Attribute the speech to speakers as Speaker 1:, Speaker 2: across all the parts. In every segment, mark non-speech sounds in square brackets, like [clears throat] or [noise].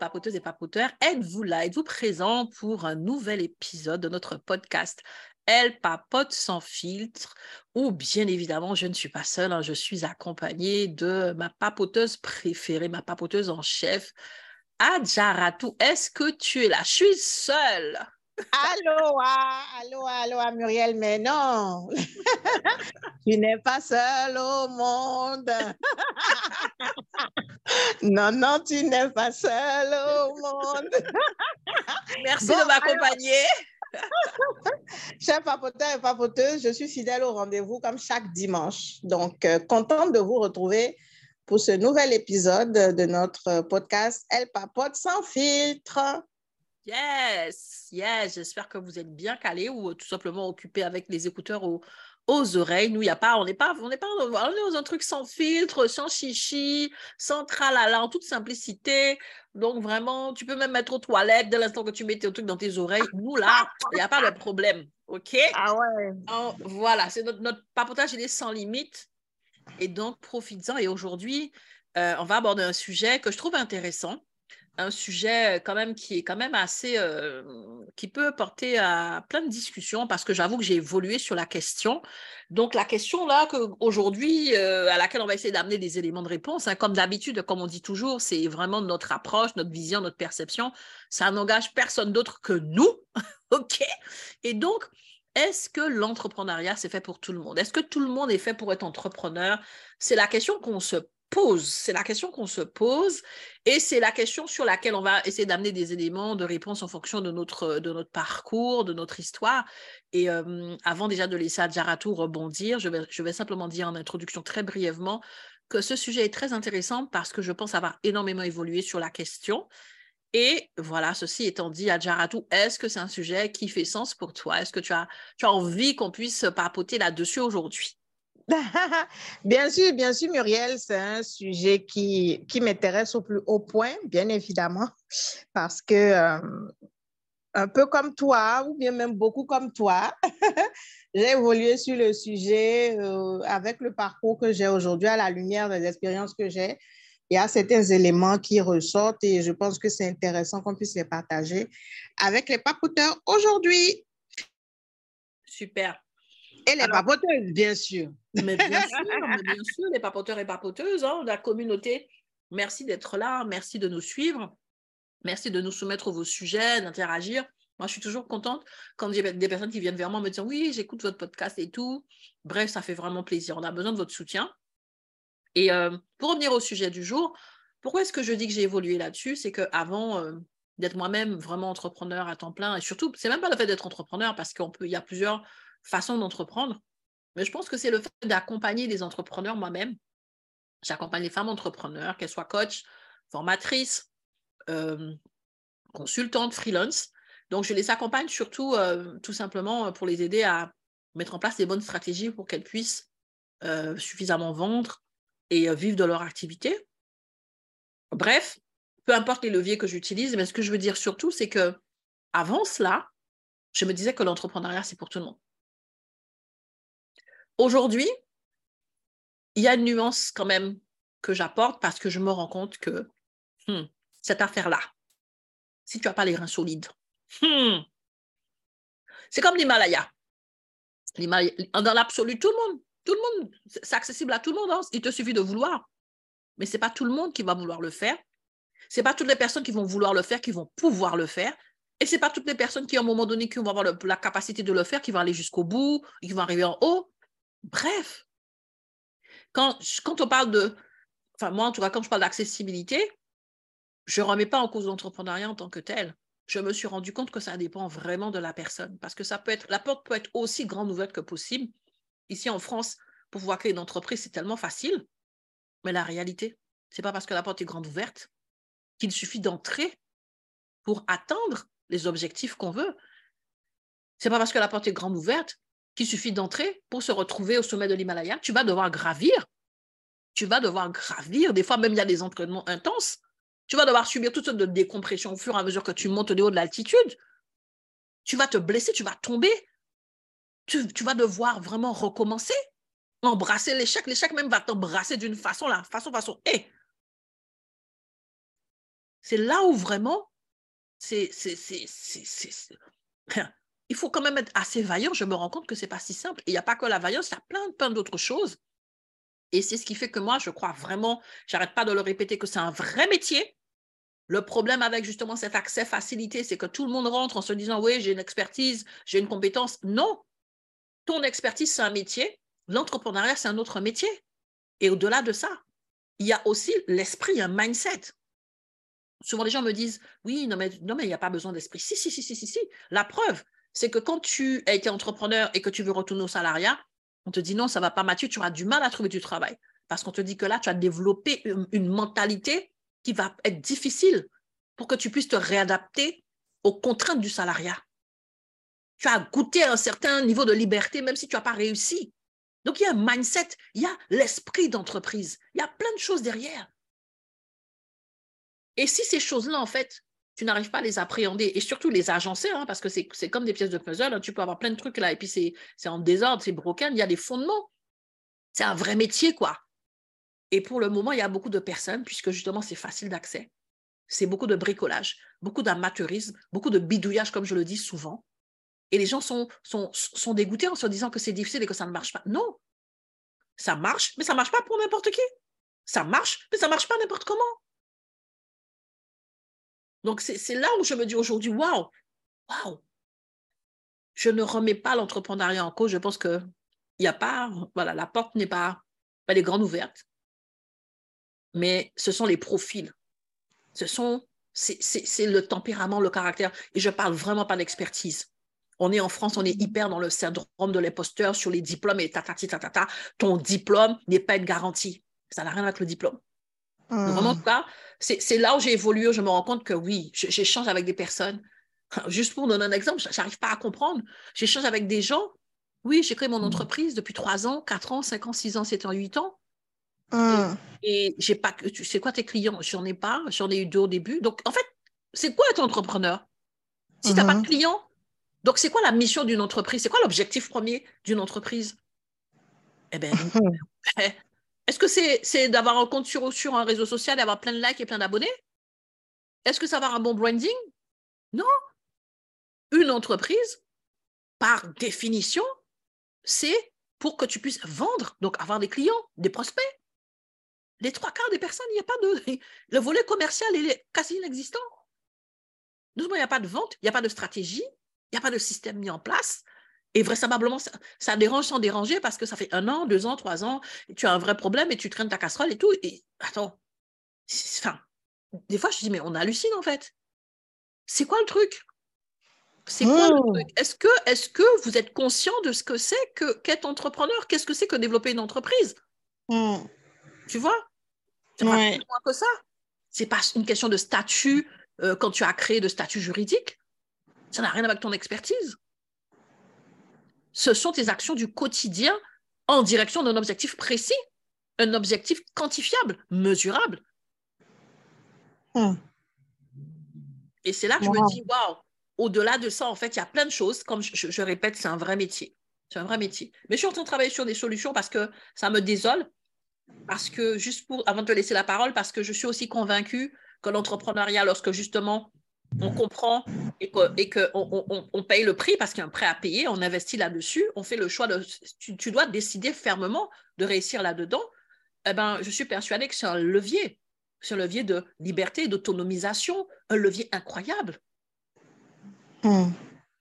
Speaker 1: papoteuses et papoteurs. Êtes-vous là? Êtes-vous présent pour un nouvel épisode de notre podcast Elle papote sans filtre? Ou bien évidemment, je ne suis pas seule, hein, je suis accompagnée de ma papoteuse préférée, ma papoteuse en chef, Adjaratou. Est-ce que tu es là? Je suis seule.
Speaker 2: Allô, ah, allô, allô, ah, Muriel, mais non, [laughs] tu n'es pas seule au monde. [laughs] non, non, tu n'es pas seule au monde. [laughs]
Speaker 1: Merci de m'accompagner.
Speaker 2: Chers papoteurs et papoteuses, je suis fidèle au rendez-vous comme chaque dimanche. Donc, euh, contente de vous retrouver pour ce nouvel épisode de notre podcast Elle papote sans filtre.
Speaker 1: Yes, yes, j'espère que vous êtes bien calés ou tout simplement occupés avec les écouteurs aux, aux oreilles. Nous, il a pas, on n'est pas, on n'est pas, on est dans un truc sans filtre, sans chichi, sans tralala, en toute simplicité. Donc vraiment, tu peux même mettre aux toilettes dès l'instant que tu mets tes trucs dans tes oreilles. Nous, là, il n'y a pas de problème, OK?
Speaker 2: Ah ouais.
Speaker 1: Donc, voilà, c'est notre, notre papotage, il est sans limite. Et donc, profites-en. Et aujourd'hui, euh, on va aborder un sujet que je trouve intéressant un sujet euh, quand même qui est quand même assez euh, qui peut porter à plein de discussions parce que j'avoue que j'ai évolué sur la question. Donc la question là aujourd'hui euh, à laquelle on va essayer d'amener des éléments de réponse, hein, comme d'habitude, comme on dit toujours, c'est vraiment notre approche, notre vision, notre perception. Ça n'engage personne d'autre que nous, [laughs] ok? Et donc est-ce que l'entrepreneuriat, c'est fait pour tout le monde? Est-ce que tout le monde est fait pour être entrepreneur? C'est la question qu'on se pose, c'est la question qu'on se pose et c'est la question sur laquelle on va essayer d'amener des éléments de réponse en fonction de notre, de notre parcours, de notre histoire. Et euh, avant déjà de laisser Adjaratou rebondir, je vais, je vais simplement dire en introduction très brièvement que ce sujet est très intéressant parce que je pense avoir énormément évolué sur la question. Et voilà, ceci étant dit, Adjaratou, est-ce que c'est un sujet qui fait sens pour toi? Est-ce que tu as, tu as envie qu'on puisse papoter là-dessus aujourd'hui? [laughs]
Speaker 2: bien sûr, bien sûr, Muriel, c'est un sujet qui, qui m'intéresse au plus haut point, bien évidemment, parce que euh, un peu comme toi, ou bien même beaucoup comme toi, [laughs] j'ai évolué sur le sujet euh, avec le parcours que j'ai aujourd'hui à la lumière des expériences que j'ai. Il y a certains éléments qui ressortent et je pense que c'est intéressant qu'on puisse les partager avec les papoteurs aujourd'hui.
Speaker 1: Super.
Speaker 2: Et les papoteuses, bien sûr.
Speaker 1: Mais bien [laughs] sûr, bien sûr, les papoteurs et papoteuses, hein, la communauté, merci d'être là, merci de nous suivre, merci de nous soumettre vos sujets, d'interagir. Moi, je suis toujours contente quand j'ai des personnes qui viennent vers moi me dire oui, j'écoute votre podcast et tout. Bref, ça fait vraiment plaisir. On a besoin de votre soutien. Et euh, pour revenir au sujet du jour, pourquoi est-ce que je dis que j'ai évolué là-dessus? C'est qu'avant euh, d'être moi-même vraiment entrepreneur à temps plein, et surtout, c'est même pas le fait d'être entrepreneur parce qu'il y a plusieurs façon d'entreprendre. Mais je pense que c'est le fait d'accompagner des entrepreneurs moi-même. J'accompagne les femmes entrepreneurs, qu'elles soient coach, formatrices, euh, consultantes, freelance. Donc, je les accompagne surtout euh, tout simplement pour les aider à mettre en place des bonnes stratégies pour qu'elles puissent euh, suffisamment vendre et vivre de leur activité. Bref, peu importe les leviers que j'utilise, mais ce que je veux dire surtout, c'est que avant cela, je me disais que l'entrepreneuriat, c'est pour tout le monde. Aujourd'hui, il y a une nuance quand même que j'apporte parce que je me rends compte que hmm, cette affaire-là, si tu n'as pas les reins solides, hmm, c'est comme l'Himalaya. Dans l'absolu, tout le monde, tout le monde, c'est accessible à tout le monde. Hein. Il te suffit de vouloir. Mais ce n'est pas tout le monde qui va vouloir le faire. Ce n'est pas toutes les personnes qui vont vouloir le faire qui vont pouvoir le faire. Et ce n'est pas toutes les personnes qui, à un moment donné, qui vont avoir la capacité de le faire, qui vont aller jusqu'au bout, qui vont arriver en haut. Bref, quand, on parle de, enfin moi en tout cas, quand je parle d'accessibilité, je ne remets pas en cause l'entrepreneuriat en tant que tel. Je me suis rendu compte que ça dépend vraiment de la personne parce que ça peut être, la porte peut être aussi grande ouverte que possible. Ici en France, pour pouvoir créer une entreprise, c'est tellement facile. Mais la réalité, c'est pas parce que la porte est grande ouverte qu'il suffit d'entrer pour atteindre les objectifs qu'on veut. C'est pas parce que la porte est grande ouverte qu'il suffit d'entrer pour se retrouver au sommet de l'Himalaya. Tu vas devoir gravir. Tu vas devoir gravir. Des fois, même, il y a des entraînements intenses. Tu vas devoir subir toutes sortes de décompressions au fur et à mesure que tu montes au haut de l'altitude. Tu vas te blesser, tu vas tomber. Tu, vas devoir vraiment recommencer. Embrasser l'échec. L'échec même va t'embrasser d'une façon, là, façon, façon. Et c'est là où vraiment, c'est, il faut quand même être assez vaillant. Je me rends compte que c'est pas si simple. Il n'y a pas que la vaillance, il y a plein, plein d'autres choses. Et c'est ce qui fait que moi, je crois vraiment, j'arrête pas de le répéter, que c'est un vrai métier. Le problème avec justement cet accès facilité, c'est que tout le monde rentre en se disant, oui, j'ai une expertise, j'ai une compétence. Non, ton expertise, c'est un métier. L'entrepreneuriat, c'est un autre métier. Et au-delà de ça, il y a aussi l'esprit, un mindset. Souvent, les gens me disent, oui, non, mais non, mais il n'y a pas besoin d'esprit. Si, si, si, si, si, si. La preuve, c'est que quand tu as été entrepreneur et que tu veux retourner au salariat, on te dit non, ça ne va pas, Mathieu, tu auras du mal à trouver du travail. Parce qu'on te dit que là, tu as développé une, mentalité qui va être difficile pour que tu puisses te réadapter aux contraintes du salariat. Tu as goûté un certain niveau de liberté, même si tu n'as pas réussi. Donc, il y a un mindset, il y a l'esprit d'entreprise, il y a plein de choses derrière. Et si ces choses-là, en fait, tu n'arrives pas à les appréhender et surtout les agencer, hein, parce que c'est comme des pièces de puzzle, hein, tu peux avoir plein de trucs là et puis c'est en désordre, c'est broken, il y a des fondements. C'est un vrai métier, quoi. Et pour le moment, il y a beaucoup de personnes, puisque justement c'est facile d'accès, c'est beaucoup de bricolage, beaucoup d'amateurisme, beaucoup de bidouillage, comme je le dis souvent. Et les gens sont, sont, sont dégoûtés en se disant que c'est difficile et que ça ne marche pas. Non, ça marche, mais ça ne marche pas pour n'importe qui. Ça marche, mais ça ne marche pas n'importe comment. Donc, c'est là où je me dis aujourd'hui, waouh, waouh, je ne remets pas l'entrepreneuriat en cause. Je pense que il n'y a pas, voilà, la porte n'est pas, elle est grande ouverte. Mais ce sont les profils. Ce sont, c'est le tempérament, le caractère. Et je parle vraiment pas d'expertise. On est en France, on est hyper dans le syndrome de l'imposteur sur les diplômes et tatati tatata. Ton diplôme n'est pas une garantie. Ça n'a rien avec le diplôme. Vraiment, mmh. en c'est là où j'ai évolué, je me rends compte que oui, j'échange avec des personnes. [laughs] Juste pour donner un exemple, j'arrive pas à comprendre. J'échange avec des gens. Oui, j'ai créé mon mmh. entreprise depuis 3 ans, 4 ans, 5 ans, 6 ans, 7 ans, 8 ans. Mmh. Et, j'ai pas, tu sais quoi tes clients J'en ai pas, j'en ai eu deux au début. Donc, en fait, c'est quoi être entrepreneur? Si tu n'as pas de clients, donc c'est quoi la mission d'une entreprise? C'est quoi l'objectif premier d'une entreprise? Eh [laughs] bien, est-ce que c'est d'avoir un compte sur, un réseau social et avoir plein de likes et plein d'abonnés? Est-ce que ça va avoir un bon branding? Non. Une entreprise, par définition, c'est pour que tu puisses vendre, donc avoir des clients, des prospects. Les trois quarts des personnes, il n'y a pas de. [laughs] Le volet commercial est quasi inexistant. il n'y a pas de vente, il n'y a pas de stratégie, il n'y a pas de système mis en place. Et vraisemblablement, ça, dérange sans déranger parce que ça fait un an, deux ans, trois ans, tu as un vrai problème et tu traînes ta casserole et tout. Et attends, enfin, des fois, je dis, mais on hallucine en fait. C'est quoi le truc? C'est quoi le mmh. truc? Est-ce que, est que vous êtes conscient de ce que c'est que qu'être entrepreneur? Qu'est-ce que c'est que développer une entreprise? Mmh. Tu vois? C'est pas plus loin que ça. C'est pas une question de statut euh, quand tu as créé de statut juridique. Ça n'a rien avec ton expertise ce sont tes actions du quotidien en direction d'un objectif précis, un objectif quantifiable, mesurable. Hmm. Et c'est là que je me dis, waouh, au-delà de ça, en fait, il y a plein de choses. Comme je, répète, c'est un vrai métier. C'est un vrai métier. Mais je suis en train de travailler sur des solutions parce que ça me désole. Parce que, juste pour, avant de te laisser la parole, parce que je suis aussi convaincue que l'entrepreneuriat, lorsque justement on comprend et qu'on et que on, paye le prix parce qu'il y a un prêt à payer, on investit là-dessus, on fait le choix de... Tu, dois décider fermement de réussir là-dedans. Eh ben, je suis persuadée que c'est un levier. C'est un levier de liberté, d'autonomisation, un levier incroyable. Hmm.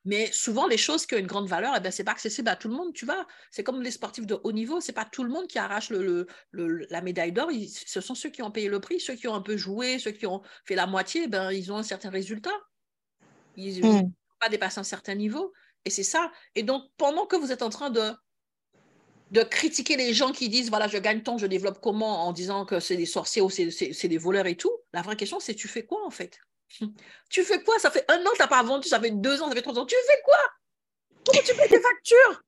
Speaker 1: Mais souvent, les choses qui ont une grande valeur, eh ben, ce n'est pas accessible à tout le monde. Tu vois, c'est comme les sportifs de haut niveau, ce n'est pas tout le monde qui arrache le, la médaille d'or. Ce sont ceux qui ont payé le prix, ceux qui ont un peu joué, ceux qui ont fait la moitié, ben, ils ont un certain résultat. Ils ne mmh. pas dépasser un certain niveau. Et c'est ça. Et donc, pendant que vous êtes en train de, de critiquer les gens qui disent, voilà, je gagne tant, je développe comment, en disant que c'est des sorciers ou c'est des voleurs et tout, la vraie question, c'est tu fais quoi en fait? Tu fais quoi? Ça fait un an que tu n'as pas vendu, ça fait deux ans, ça fait trois ans. Tu fais quoi? Comment tu payes tes factures?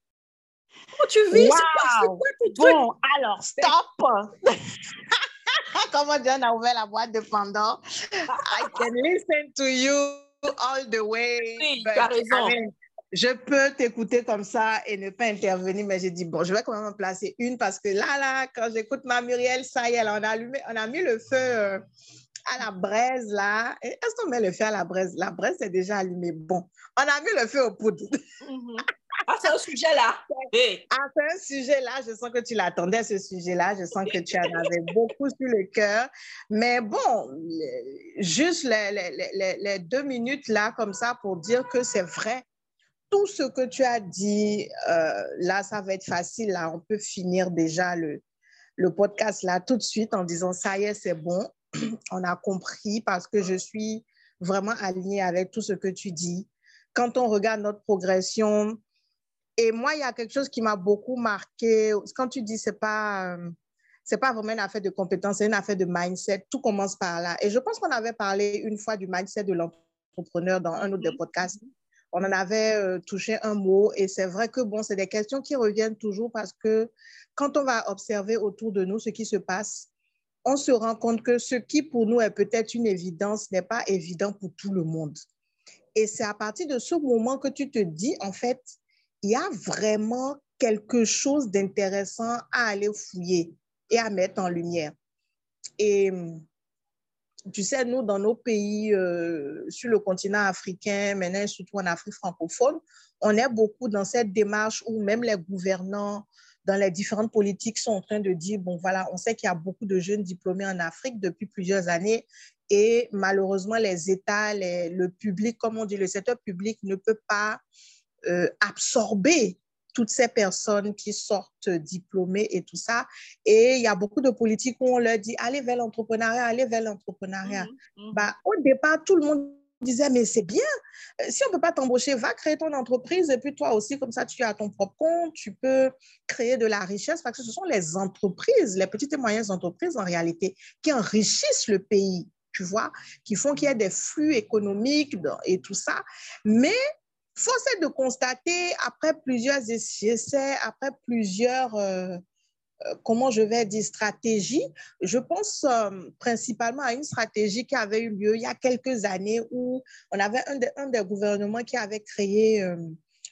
Speaker 1: Comment tu vis? C'est quoi,
Speaker 2: Bon, alors, stop [laughs] Comment John a ouvert la boîte de Pandore I can listen to you all the way.
Speaker 1: Oui, tu as raison.
Speaker 2: je peux t'écouter comme ça et ne pas intervenir, mais j'ai dit, bon, je vais quand même en placer une parce que là, là, quand j'écoute ma Muriel, ça y est, on a allumé, on a mis le feu. À la braise, là. Est-ce qu'on met le feu à la braise? La braise est déjà allumée. Bon, on a mis le feu au poudre.
Speaker 1: Mhm. Ah, c'est un sujet là. [laughs]
Speaker 2: Ah, c'est un sujet là. Je sens que tu l'attendais, ce sujet-là. Je sens que tu en avais beaucoup sur le cœur. Mais bon, juste les, deux minutes là, comme ça, pour dire que c'est vrai. Tout ce que tu as dit, euh, là, ça va être facile. Là, on peut finir déjà le, le podcast là tout de suite en disant ça y est, c'est bon. [clears throat] on a compris parce que je suis vraiment alignée avec tout ce que tu dis. Quand on regarde notre progression, et moi, il y a quelque chose qui m'a beaucoup marqué. Quand tu dis c'est pas euh, c'est pas vraiment une affaire de compétence, c'est une affaire de mindset. Tout commence par là. Et je pense qu'on avait parlé une fois du mindset de l'entrepreneur dans un autre des podcasts. On en avait euh, touché un mot et c'est vrai que bon, c'est des questions qui reviennent toujours parce que quand on va observer autour de nous ce qui se passe, on se rend compte que ce qui pour nous est peut-être une évidence n'est pas évident pour tout le monde. Et c'est à partir de ce moment que tu te dis, en fait, il y a vraiment quelque chose d'intéressant à aller fouiller et à mettre en lumière. Et tu sais, nous, dans nos pays, euh, sur le continent africain, maintenant surtout en Afrique francophone, on est beaucoup dans cette démarche où même les gouvernants, dans les différentes politiques sont en train de dire, bon voilà, on sait qu'il y a beaucoup de jeunes diplômés en Afrique depuis plusieurs années et malheureusement, les États, le public, comme on dit, le secteur public ne peut pas euh, absorber toutes ces personnes qui sortent diplômées et tout ça. Et il y a beaucoup de politiques où on leur dit, allez vers l'entrepreneuriat, allez vers l'entrepreneuriat. Mmh, mmh. Bah, au départ, tout le monde disait, mais c'est bien. Euh, si on ne peut pas t'embaucher, va créer ton entreprise et puis toi aussi, comme ça, tu as ton propre compte, tu peux créer de la richesse parce que ce sont les entreprises, les petites et moyennes entreprises en réalité, qui enrichissent le pays, tu vois, qui font qu'il y ait des flux économiques et tout ça. Mais force est de constater, après plusieurs essais, après plusieurs... Euh, comment je vais dire, stratégie. Je pense euh, principalement à une stratégie qui avait eu lieu il y a quelques années où on avait un, des gouvernements qui avait créé euh,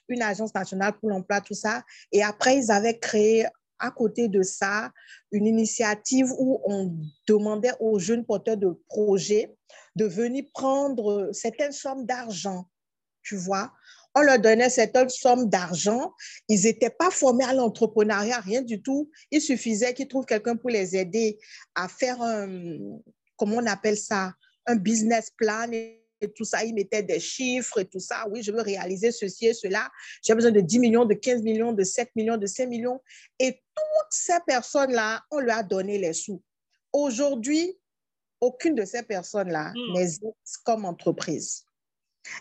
Speaker 2: une agence nationale pour l'emploi, tout ça. Et après, ils avaient créé à côté de ça une initiative où on demandait aux jeunes porteurs de projets de venir prendre certaines sommes d'argent, tu vois, on leur donnait cette somme d'argent. Ils n'étaient pas formés à l'entrepreneuriat, rien du tout. Il suffisait qu'ils trouvent quelqu'un pour les aider à faire un, comment on appelle ça, un business plan et tout ça. Ils mettaient des chiffres et tout ça. Oui, je veux réaliser ceci et cela. J'ai besoin de 10 millions, de 15 millions, de 7 millions, de 5 millions. Et toutes ces personnes-là, on leur a donné les sous. Aujourd'hui, aucune de ces personnes-là hmm. n'existe comme entreprise.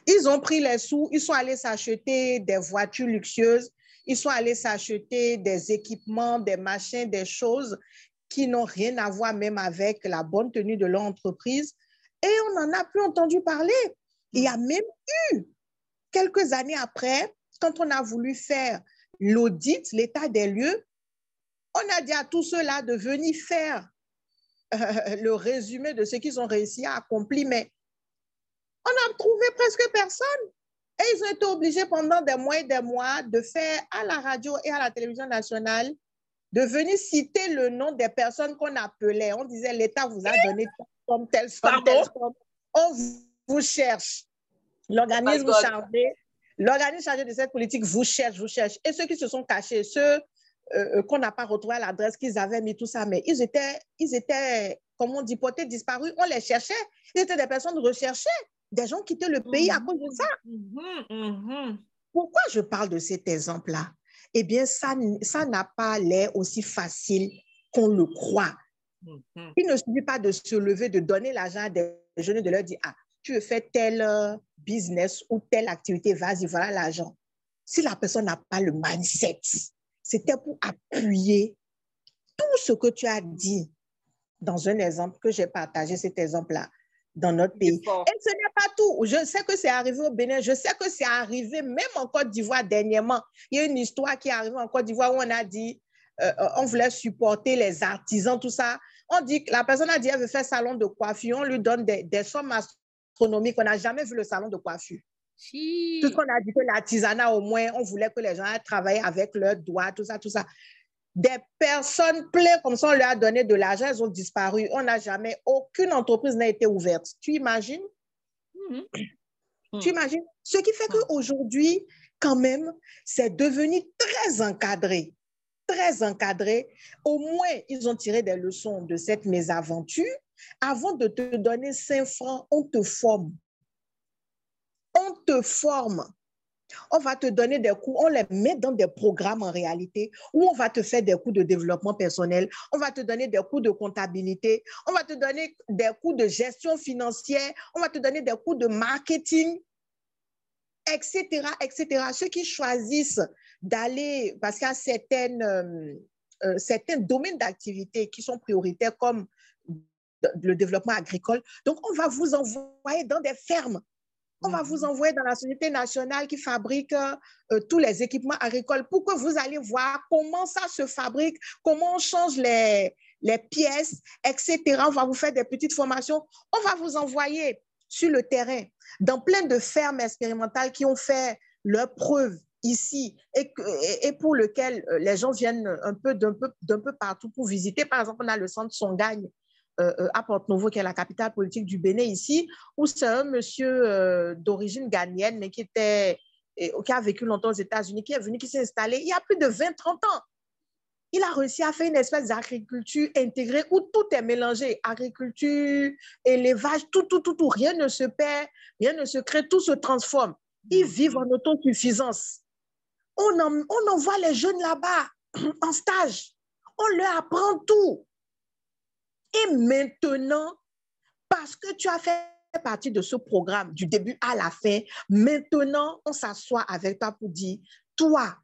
Speaker 2: Ils ont pris les sous, ils sont allés s'acheter des voitures luxueuses, ils sont allés s'acheter des équipements, des machins, des choses qui n'ont rien à voir même avec la bonne tenue de leur entreprise. Et on n'en a plus entendu parler. Il y a même eu, quelques années après, quand on a voulu faire l'audit, l'état des lieux, on a dit à tous ceux-là de venir faire euh, le résumé de ce qu'ils ont réussi à accomplir, mais on n'a trouvé presque personne. Et ils ont été obligés pendant des mois et des mois de faire à la radio et à la télévision nationale, de venir citer le nom des personnes qu'on appelait. On disait, l'État vous a donné comme tel somme, tel On vous cherche. L'organisme chargé, l'organisme chargé de cette politique vous cherche, vous cherche. Et ceux qui se sont cachés, ceux euh, euh, qu'on n'a pas retrouvé à l'adresse qu'ils avaient mis, tout ça, mais ils étaient, ils étaient, comme on dit, potés, disparus. On les cherchait. Ils étaient des personnes recherchées. Des gens quittaient le pays à cause de ça. Mhm, mhm. Pourquoi je parle de cet exemple-là? Eh bien, ça, ça n'a pas l'air aussi facile qu'on le croit. Il ne suffit pas de se lever, de donner l'argent à des jeunes, de leur dire, ah, tu veux faire tel euh, business ou telle activité, vas-y, voilà l'argent. Si la personne n'a pas le mindset, c'était pour appuyer tout ce que tu as dit dans un exemple que j'ai partagé, cet exemple-là dans notre pays. Et ce n'est pas tout. Je sais que c'est arrivé au Bénin, je sais que c'est arrivé même en Côte d'Ivoire dernièrement. Il y a une histoire qui est arrivée en Côte d'Ivoire où on a dit, euh, euh, on voulait supporter les artisans, tout ça. On dit que la personne a dit, elle veut faire salon de coiffure, on lui donne des, des sommes astronomiques. On n'a jamais vu le salon de coiffure. Tout ce qu'on a dit que l'artisanat, au moins, on voulait que les gens travaillent avec leurs doigts, tout ça, tout ça. Des personnes pleines comme ça, on leur a donné de l'argent, elles ont disparu. On n'a jamais, aucune entreprise n'a été ouverte. Tu imagines? Mhm. Tu imagines? Ce qui fait qu'aujourd'hui, quand même, c'est devenu très encadré. Très encadré. Au moins, ils ont tiré des leçons de cette mésaventure. Avant de te donner 5 francs, on te forme. On te forme. On va te donner des cours, on les met dans des programmes en réalité où on va te faire des cours de développement personnel, on va te donner des cours de comptabilité, on va te donner des cours de gestion financière, on va te donner des cours de marketing, etc., etc. Ceux qui choisissent d'aller, parce qu'il y a certaines, euh, euh, certains domaines d'activité qui sont prioritaires comme le développement agricole. Donc, on va vous envoyer dans des fermes on va vous mhm. envoyer dans la société nationale qui fabrique euh, tous les équipements agricoles pour que vous allez voir comment ça se fabrique, comment on change les, les pièces, etc. On va vous faire des petites formations. On va vous envoyer sur le terrain dans plein de fermes expérimentales qui ont fait leurs preuves ici et, et, pour lequel euh, les gens viennent un peu d'un peu, peu partout pour visiter. Par exemple, on a le centre Songagne euh, euh, à Porto-Novo, qui est la capitale politique du Bénin ici, où c'est un monsieur euh, d'origine ghanéenne, mais qui, était, qui a vécu longtemps aux États-Unis, qui est venu, qui s'est installé il y a plus de 20-30 ans. Il a réussi à faire une espèce d'agriculture intégrée où tout est mélangé. Agriculture, élevage, tout, tout, tout, tout. Rien ne se perd, rien ne se crée, tout se transforme. Ils vivent en autosuffisance. On, on envoie les jeunes là-bas [clears throat] en stage. On leur apprend tout. Et maintenant, parce que tu as fait partie de ce programme du début à la fin, maintenant, on s'assoit avec toi pour dire, toi,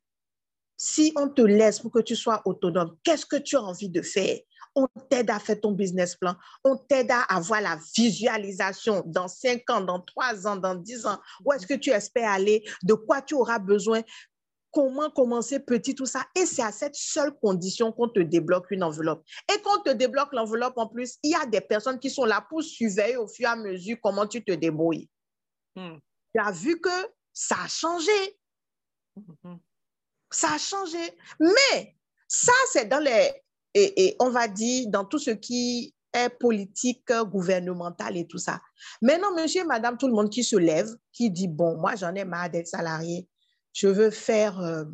Speaker 2: si on te laisse pour que tu sois autonome, qu'est-ce que tu as envie de faire? On t'aide à faire ton business plan. On t'aide à avoir la visualisation dans 5 ans, dans 3 ans, dans 10 ans. Où est-ce que tu espères aller? De quoi tu auras besoin? Comment commencer petit, tout ça. Et c'est à cette seule condition qu'on te débloque une enveloppe. Et quand on te débloque l'enveloppe, en plus, il y a des personnes qui sont là pour surveiller au fur et à mesure comment tu te débrouilles. Hmm. Tu as vu que ça a changé. Hmm. Ça a changé. Mais ça, c'est dans les, et, et, on va dire, dans tout ce qui est politique gouvernementale et tout ça. Maintenant, monsieur et madame, tout le monde qui se lève, qui dit, bon, moi, j'en ai marre d'être salarié je veux faire euh,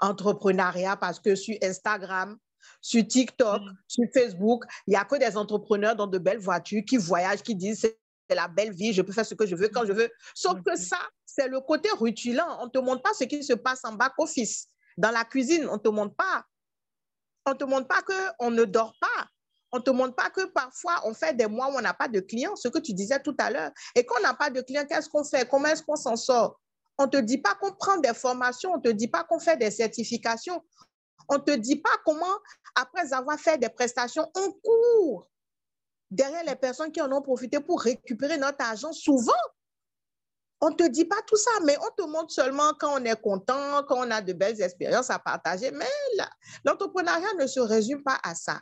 Speaker 2: entrepreneuriat parce que sur Instagram, sur TikTok, mm. sur Facebook, il n'y a que des entrepreneurs dans de belles voitures qui voyagent, qui disent c'est la belle vie, je peux faire ce que je veux quand je veux. Sauf que ça, c'est le côté rutilant. On ne te montre pas ce qui se passe en back-office. Dans la cuisine, on ne te montre pas. On ne te montre pas qu'on ne dort pas. On ne te montre pas que parfois, on fait des mois où on n'a pas de clients, ce que tu disais tout à l'heure. Et quand on n'a pas de clients, qu'est-ce qu'on fait? Comment est-ce qu'on s'en sort? On ne te dit pas qu'on prend des formations, on ne te dit pas qu'on fait des certifications. On ne te dit pas comment, après avoir fait des prestations, on court derrière les personnes qui en ont profité pour récupérer notre argent. Souvent, on ne te dit pas tout ça, mais on te montre seulement quand on est content, quand on a de belles expériences à partager. Mais l'entrepreneuriat ne se résume pas à ça.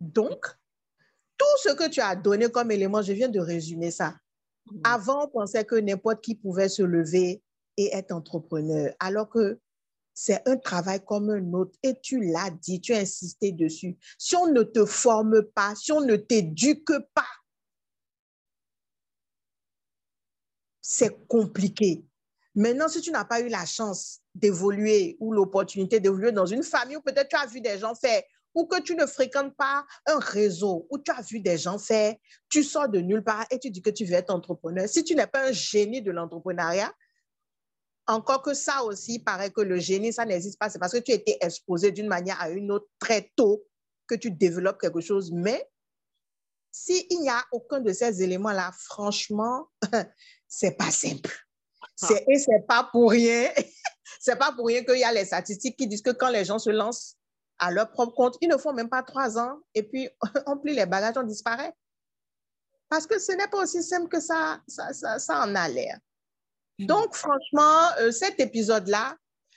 Speaker 2: Donc, tout ce que tu as donné comme élément, je viens de résumer ça. Mm. Avant, on pensait que n'importe qui pouvait se lever et être entrepreneur, alors que c'est un travail comme un autre. Et tu l'as dit, tu as insisté dessus. Si on ne te forme pas, si on ne t'éduque pas, c'est compliqué. Maintenant, si tu n'as pas eu la chance d'évoluer ou l'opportunité d'évoluer dans une famille où peut-être tu as vu des gens faire ou que tu ne fréquentes pas un réseau où tu as vu des gens faire, tu sors de nulle part et tu dis que tu veux être entrepreneur. Si tu n'es pas un génie de l'entrepreneuriat, encore que ça aussi, paraît que le génie, ça n'existe pas. C'est parce que tu as été exposé d'une manière à une autre très tôt que tu développes quelque chose. Mais s'il n'y a aucun de ces éléments-là, franchement, [laughs] c'est pas simple. Ah. Et c'est pas pour rien. [laughs] c'est pas pour rien qu'il y a les statistiques qui disent que quand les gens se lancent à leur propre compte. Ils ne font même pas trois ans et puis [laughs] on plie les bagages, on disparaît. Parce que ce n'est pas aussi simple que ça, ça, ça, en a l'air. Hmm. Donc, franchement, euh, cet épisode-là,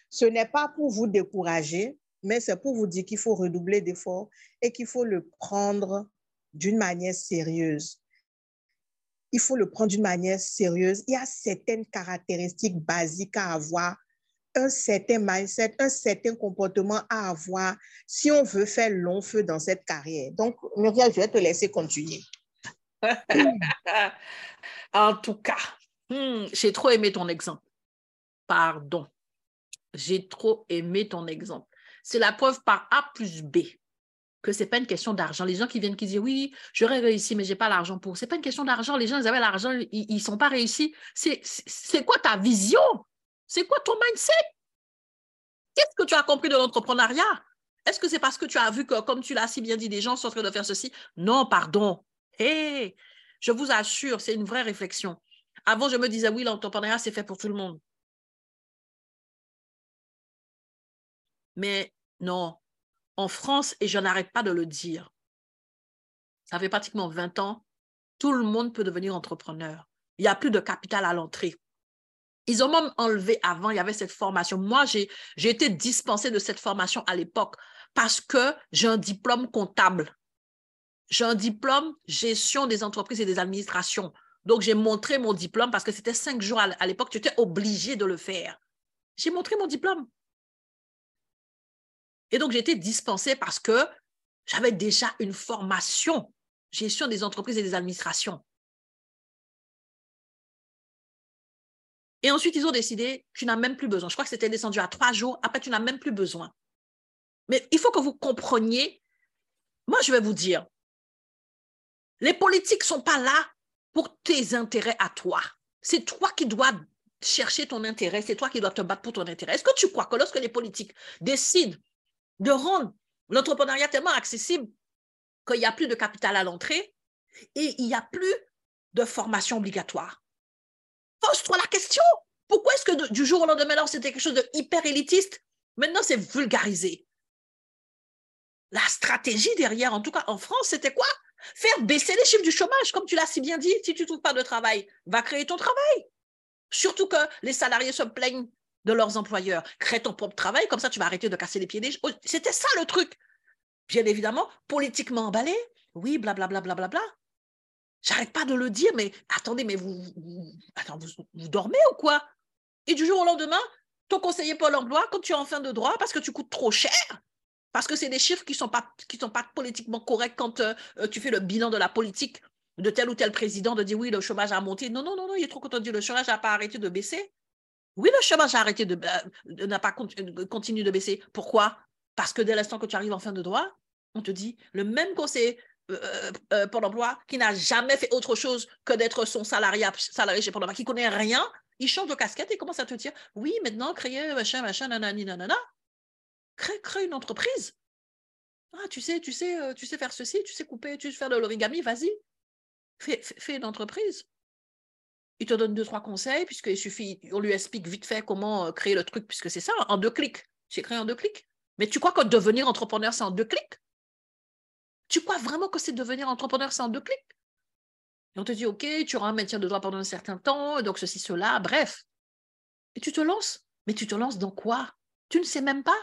Speaker 2: ce n'est pas pour vous décourager, mais c'est pour vous dire qu'il faut redoubler d'efforts et qu'il faut le prendre d'une manière sérieuse. Il faut le prendre d'une manière sérieuse. Il y a certaines caractéristiques basiques à avoir un certain mindset, un certain comportement à avoir si on veut faire long feu dans cette carrière. Donc, Muriel, je vais te laisser continuer. [laughs]
Speaker 1: en tout cas, hmm, j'ai trop aimé ton exemple. Pardon. J'ai trop aimé ton exemple. C'est la preuve par A plus B que ce n'est pas une question d'argent. Les gens qui viennent qui disent oui, j'aurais réussi, mais je n'ai pas l'argent pour. Ce n'est pas une question d'argent. Les gens, ils avaient l'argent, ils ne sont pas réussis. C'est quoi ta vision? C'est quoi ton mindset? Qu'est-ce que tu as compris de l'entrepreneuriat? Est-ce que c'est parce que tu as vu que, comme tu l'as si bien dit, des gens sont en train de faire ceci? Non, pardon. Hé, je vous assure, c'est une vraie réflexion. Avant, je me disais, oui, l'entrepreneuriat, c'est fait pour tout le monde. Mais non, en France, et je n'arrête pas de le dire, ça fait pratiquement 20 ans, tout le monde peut devenir entrepreneur. Il n'y a plus de capital à l'entrée. Ils ont même enlevé avant, il y avait cette formation. Moi, j'ai été dispensée de cette formation à l'époque parce que j'ai un diplôme comptable. J'ai un diplôme gestion des entreprises et des administrations. Donc, j'ai montré mon diplôme parce que c'était cinq jours à l'époque, tu étais obligé de le faire. J'ai montré mon diplôme. Et donc, j'ai été dispensée parce que j'avais déjà une formation gestion des entreprises et des administrations. Et ensuite, ils ont décidé, tu n'as même plus besoin. Je crois que c'était descendu à trois jours. Après, tu n'as même plus besoin. Mais il faut que vous compreniez. Moi, je vais vous dire, les politiques ne sont pas là pour tes intérêts à toi. C'est toi qui dois chercher ton intérêt. C'est toi qui dois te battre pour ton intérêt. Est-ce que tu crois que lorsque les politiques décident de rendre l'entrepreneuriat tellement accessible qu'il n'y a plus de capital à l'entrée et il n'y a plus de formation obligatoire? Pose-toi la question. Pourquoi est-ce que du jour au lendemain, c'était quelque chose de hyper élitiste? Maintenant, c'est vulgarisé. La stratégie derrière, en tout cas en France, c'était quoi? Faire baisser les chiffres du chômage, comme tu l'as si bien dit. Si tu ne trouves pas de travail, va créer ton travail. Surtout que les salariés se plaignent de leurs employeurs. Crée ton propre travail, comme ça tu vas arrêter de casser les pieds des gens. C'était ça le truc. Bien évidemment, politiquement emballé. Oui, blablabla. Bla, bla, bla, bla, J'arrête pas de le dire, mais attendez, mais vous, dormez ou quoi? Et du jour au lendemain, ton conseiller Pôle emploi, quand tu es en fin de droit, parce que tu coûtes trop cher, parce que c'est des chiffres qui ne sont, pas, politiquement corrects quand euh, euh, tu fais le bilan de la politique de tel ou tel président, de dire oui, le chômage a monté. Non, non, non, non, il est trop content de dire le chômage n'a pas arrêté de baisser. Oui, le chômage a arrêté de, euh, n'a pas continué de baisser. Pourquoi? Parce que dès l'instant que tu arrives en fin de droit, on te dit le même conseiller euh, euh, euh Pôle emploi qui n'a jamais fait autre chose que d'être son salarié, salarié chez Pôle emploi, qui connaît rien, il change de casquette et commence à te dire oui, maintenant, créer machin, machin, nanani, nanana. Crée, crée une entreprise. Ah, tu sais, tu sais, tu sais faire ceci, tu sais couper, tu sais faire de l'origami, vas-y. Fais, fais une entreprise il te donne deux, trois conseils, puisqu'il suffit, on lui explique vite fait comment euh, créer le truc, puisque c'est ça, en deux clics. C'est créé en deux clics. Mais tu crois que devenir entrepreneur, c'est en deux clics? Tu crois vraiment que c'est devenir entrepreneur, c'est en deux clics? Et on te dit, OK, tu auras un maintien de droit pendant un certain temps, donc ceci, cela, bref. Et tu te lances. Mais tu te lances dans quoi? Tu ne sais même pas.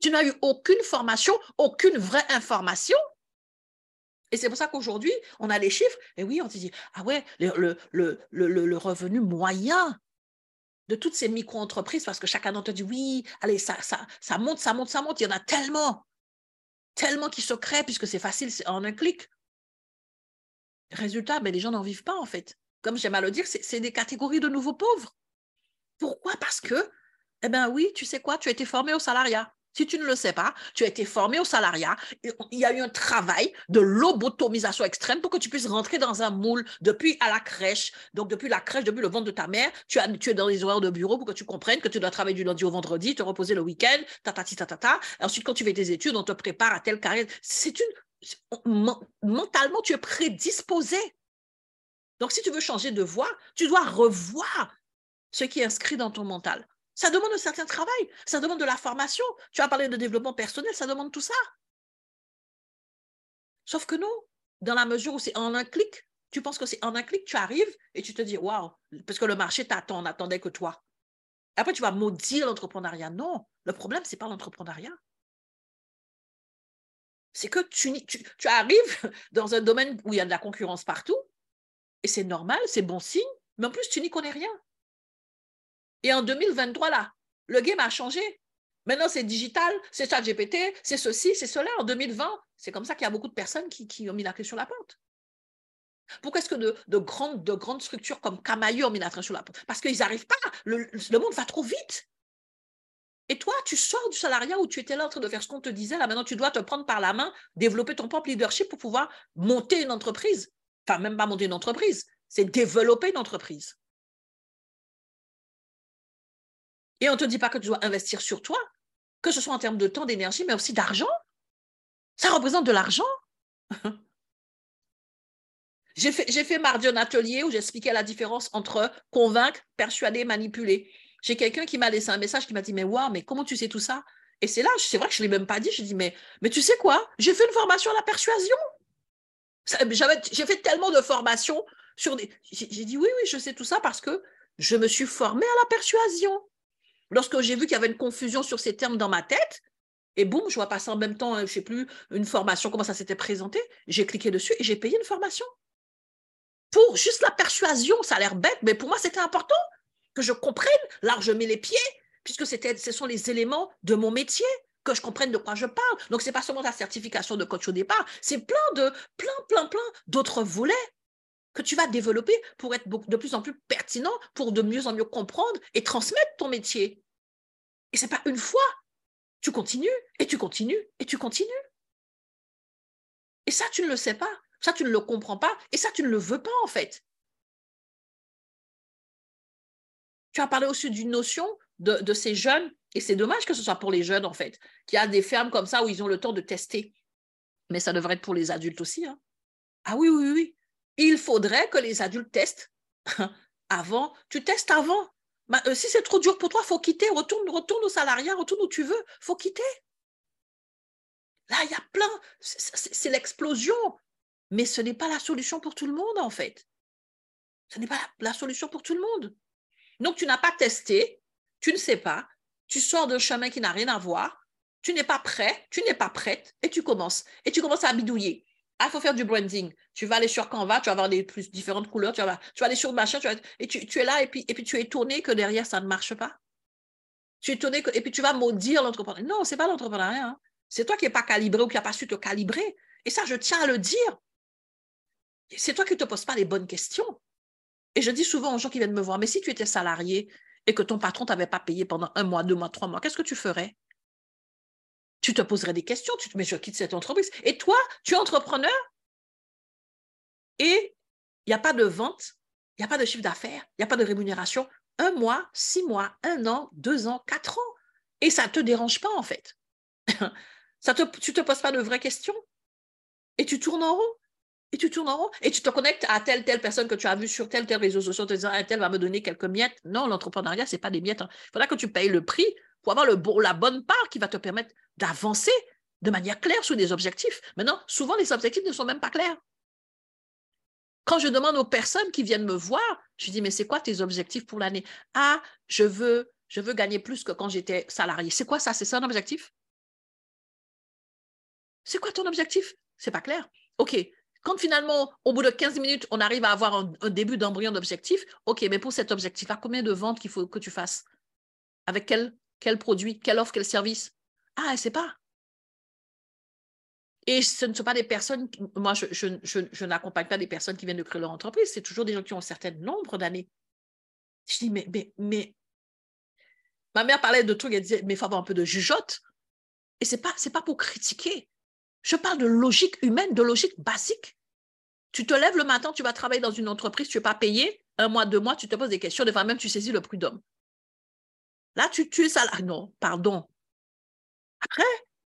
Speaker 1: Tu n'as eu aucune formation, aucune vraie information. Et c'est pour ça qu'aujourd'hui, on a les chiffres, et oui, on se dit, ah ouais, le, revenu moyen de toutes ces micro-entreprises, parce que chacun d'entre dit, oui, allez, ça, ça, ça monte, ça monte, ça monte, il y en a tellement, tellement qui se créent, puisque c'est facile, en un clic. Résultat, ben, les gens n'en vivent pas, en fait. Comme j'aime à le dire, c'est des catégories de nouveaux pauvres. Pourquoi? Parce que, eh bien oui, tu sais quoi, tu as été formé au salariat. Si tu ne le sais pas, tu as été formé au salariat, il y a eu un travail de lobotomisation extrême pour que tu puisses rentrer dans un moule depuis à la crèche. Donc, depuis la crèche, depuis le ventre de ta mère, tu, es dans les horaires de bureau pour que tu comprennes que tu dois travailler du lundi au vendredi, te reposer le week-end, ta ta ta ta ta. Ensuite, quand tu fais tes études, on te prépare à telle carrière. C'est une. Mentalement, tu es prédisposé. Donc, si tu veux changer de voie, tu dois revoir ce qui est inscrit dans ton mental. Ça demande un certain travail, ça demande de la formation. Tu as parlé de développement personnel, ça demande tout ça. Sauf que non, dans la mesure où c'est en un clic, tu penses que c'est en un clic, tu arrives et tu te dis, waouh, parce que le marché t'attend, n'attendait que toi. Après, tu vas maudire l'entrepreneuriat. Non, le problème, ce n'est pas l'entrepreneuriat. C'est que tu, tu, arrives [laughs] dans un domaine où il y a de la concurrence partout, et c'est normal, c'est bon signe, mais en plus, tu n'y connais rien. Et en 2023, là, Le game a changé. Maintenant, c'est digital, c'est ça GPT, c'est ceci, c'est cela. En 2020, c'est comme ça qu'il y a beaucoup de personnes qui, ont mis la clé sur la porte. Pourquoi est-ce que de, grandes, de grandes structures comme Camailleux ont mis la clé sur la porte? Parce qu'ils n'arrivent pas. Le, le, monde va trop vite. Et toi, tu sors du salariat où tu étais là en train de faire ce qu'on te disait. Là, maintenant, tu dois te prendre par la main, développer ton propre leadership pour pouvoir monter une entreprise. Enfin, même pas monter une entreprise, c'est développer une entreprise. Et on ne te dit pas que tu dois investir sur toi, que ce soit en termes de temps, d'énergie, mais aussi d'argent. Ça représente de l'argent. [laughs] j'ai fait, mardi un atelier où j'expliquais la différence entre convaincre, persuader, manipuler. J'ai quelqu'un qui m'a laissé un message qui m'a dit, mais waouh, mais comment tu sais tout ça? Et c'est là, c'est vrai que je ne l'ai même pas dit. Je dis, mais, mais tu sais quoi? J'ai fait une formation à la persuasion. J'ai fait tellement de formations sur des... J'ai dit, oui, oui, je sais tout ça parce que je me suis formée à la persuasion. Lorsque j'ai vu qu'il y avait une confusion sur ces termes dans ma tête, et boum, je vois passer en même temps, je ne sais plus, une formation, comment ça s'était présenté, j'ai cliqué dessus et j'ai payé une formation. Pour juste la persuasion, ça a l'air bête, mais pour moi, c'était important que je comprenne là je mets les pieds, puisque ce sont les éléments de mon métier, que je comprenne de quoi je parle. Donc, ce n'est pas seulement la certification de coach au départ, c'est plein de, plein, plein, plein d'autres volets que tu vas développer pour être de plus en plus pertinent, pour de mieux en mieux comprendre et transmettre ton métier. Et ce n'est pas une fois. Tu continues, et tu continues, et tu continues. Et ça, tu ne le sais pas. Ça, tu ne le comprends pas. Et ça, tu ne le veux pas, en fait. Tu as parlé aussi d'une notion de, ces jeunes, et c'est dommage que ce soit pour les jeunes, en fait, qu'il y a des fermes comme ça où ils ont le temps de tester. Mais ça devrait être pour les adultes aussi. Hein. Ah oui, oui, oui. Il faudrait que les adultes testent [laughs] avant. Tu testes avant. Bah, euh, si c'est trop dur pour toi, faut quitter. Retourne, retourne au salariat, retourne où tu veux. faut quitter. Là, il y a plein. C'est l'explosion. Mais ce n'est pas la solution pour tout le monde, en fait. Ce n'est pas la solution pour tout le monde. Donc, tu n'as pas testé, tu ne sais pas, tu sors d'un chemin qui n'a rien à voir, tu n'es pas prêt, tu n'es pas prête, et tu commences. Et tu commences à bidouiller. Ah, il faut faire du branding. Tu vas aller sur Canva, tu vas avoir des plus différentes couleurs, tu vas, tu vas aller sur machin, tu tu, es là, et puis, tu es étonné que derrière, ça ne marche pas. Tu es étonné que, et puis tu vas maudire l'entrepreneur. Non, ce n'est pas l'entrepreneuriat. Hein. C'est toi qui n'es pas calibré ou qui n'as pas su te calibrer. Et ça, je tiens à le dire. C'est toi qui ne te poses pas les bonnes questions. Et je dis souvent aux gens qui viennent me voir, mais si tu étais salarié et que ton patron ne t'avait pas payé pendant un mois, deux mois, trois mois, qu'est-ce que tu ferais? Tu te poserais des questions, tu te mais je quitte cette entreprise. Et toi, tu es entrepreneur et il n'y a pas de vente, il n'y a pas de chiffre d'affaires, il n'y a pas de rémunération. Un mois, six mois, un an, deux ans, quatre ans. Et ça ne te dérange pas en fait. [laughs] ça te, tu ne te poses pas de vraies questions. Et tu tournes en rond. Et tu tournes en rond et tu te connectes à telle, telle personne que tu as vue sur tel, tel réseau social, te disant, ah, tel va me donner quelques miettes. Non, l'entrepreneuriat, ce n'est pas des miettes. Hein. Il faudra que tu payes le prix pour avoir le, la bonne part qui va te permettre d'avancer de manière claire sur des objectifs. Maintenant, souvent, les objectifs ne sont même pas clairs. Quand je demande aux personnes qui viennent me voir, je dis, mais c'est quoi tes objectifs pour l'année? Ah, je veux, gagner plus que quand j'étais salarié. C'est quoi ça? C'est ça un objectif? C'est quoi ton objectif? C'est pas clair. OK, quand finalement, au bout de 15 minutes, on arrive à avoir un, début d'embryon d'objectif, OK, mais pour cet objectif, à combien de ventes qu'il faut que tu fasses? Avec quel, quel produit, quelle offre, quel service? Ah, elle ne sait pas. Et ce ne sont pas des personnes, moi, je, n'accompagne pas des personnes qui viennent de créer leur entreprise, c'est toujours des gens qui ont un certain nombre d'années. Je dis, mais, ma mère parlait de trucs, elle disait, mais il faut avoir un peu de jugeote. Et ce n'est pas, pas pour critiquer. Je parle de logique humaine, de logique basique. Tu te lèves le matin, tu vas travailler dans une entreprise, tu n'es pas payé, un mois, deux mois, tu te poses des questions, des fois même tu saisis le prud'homme. Là, tu, tu es salarié. Non, pardon. Après,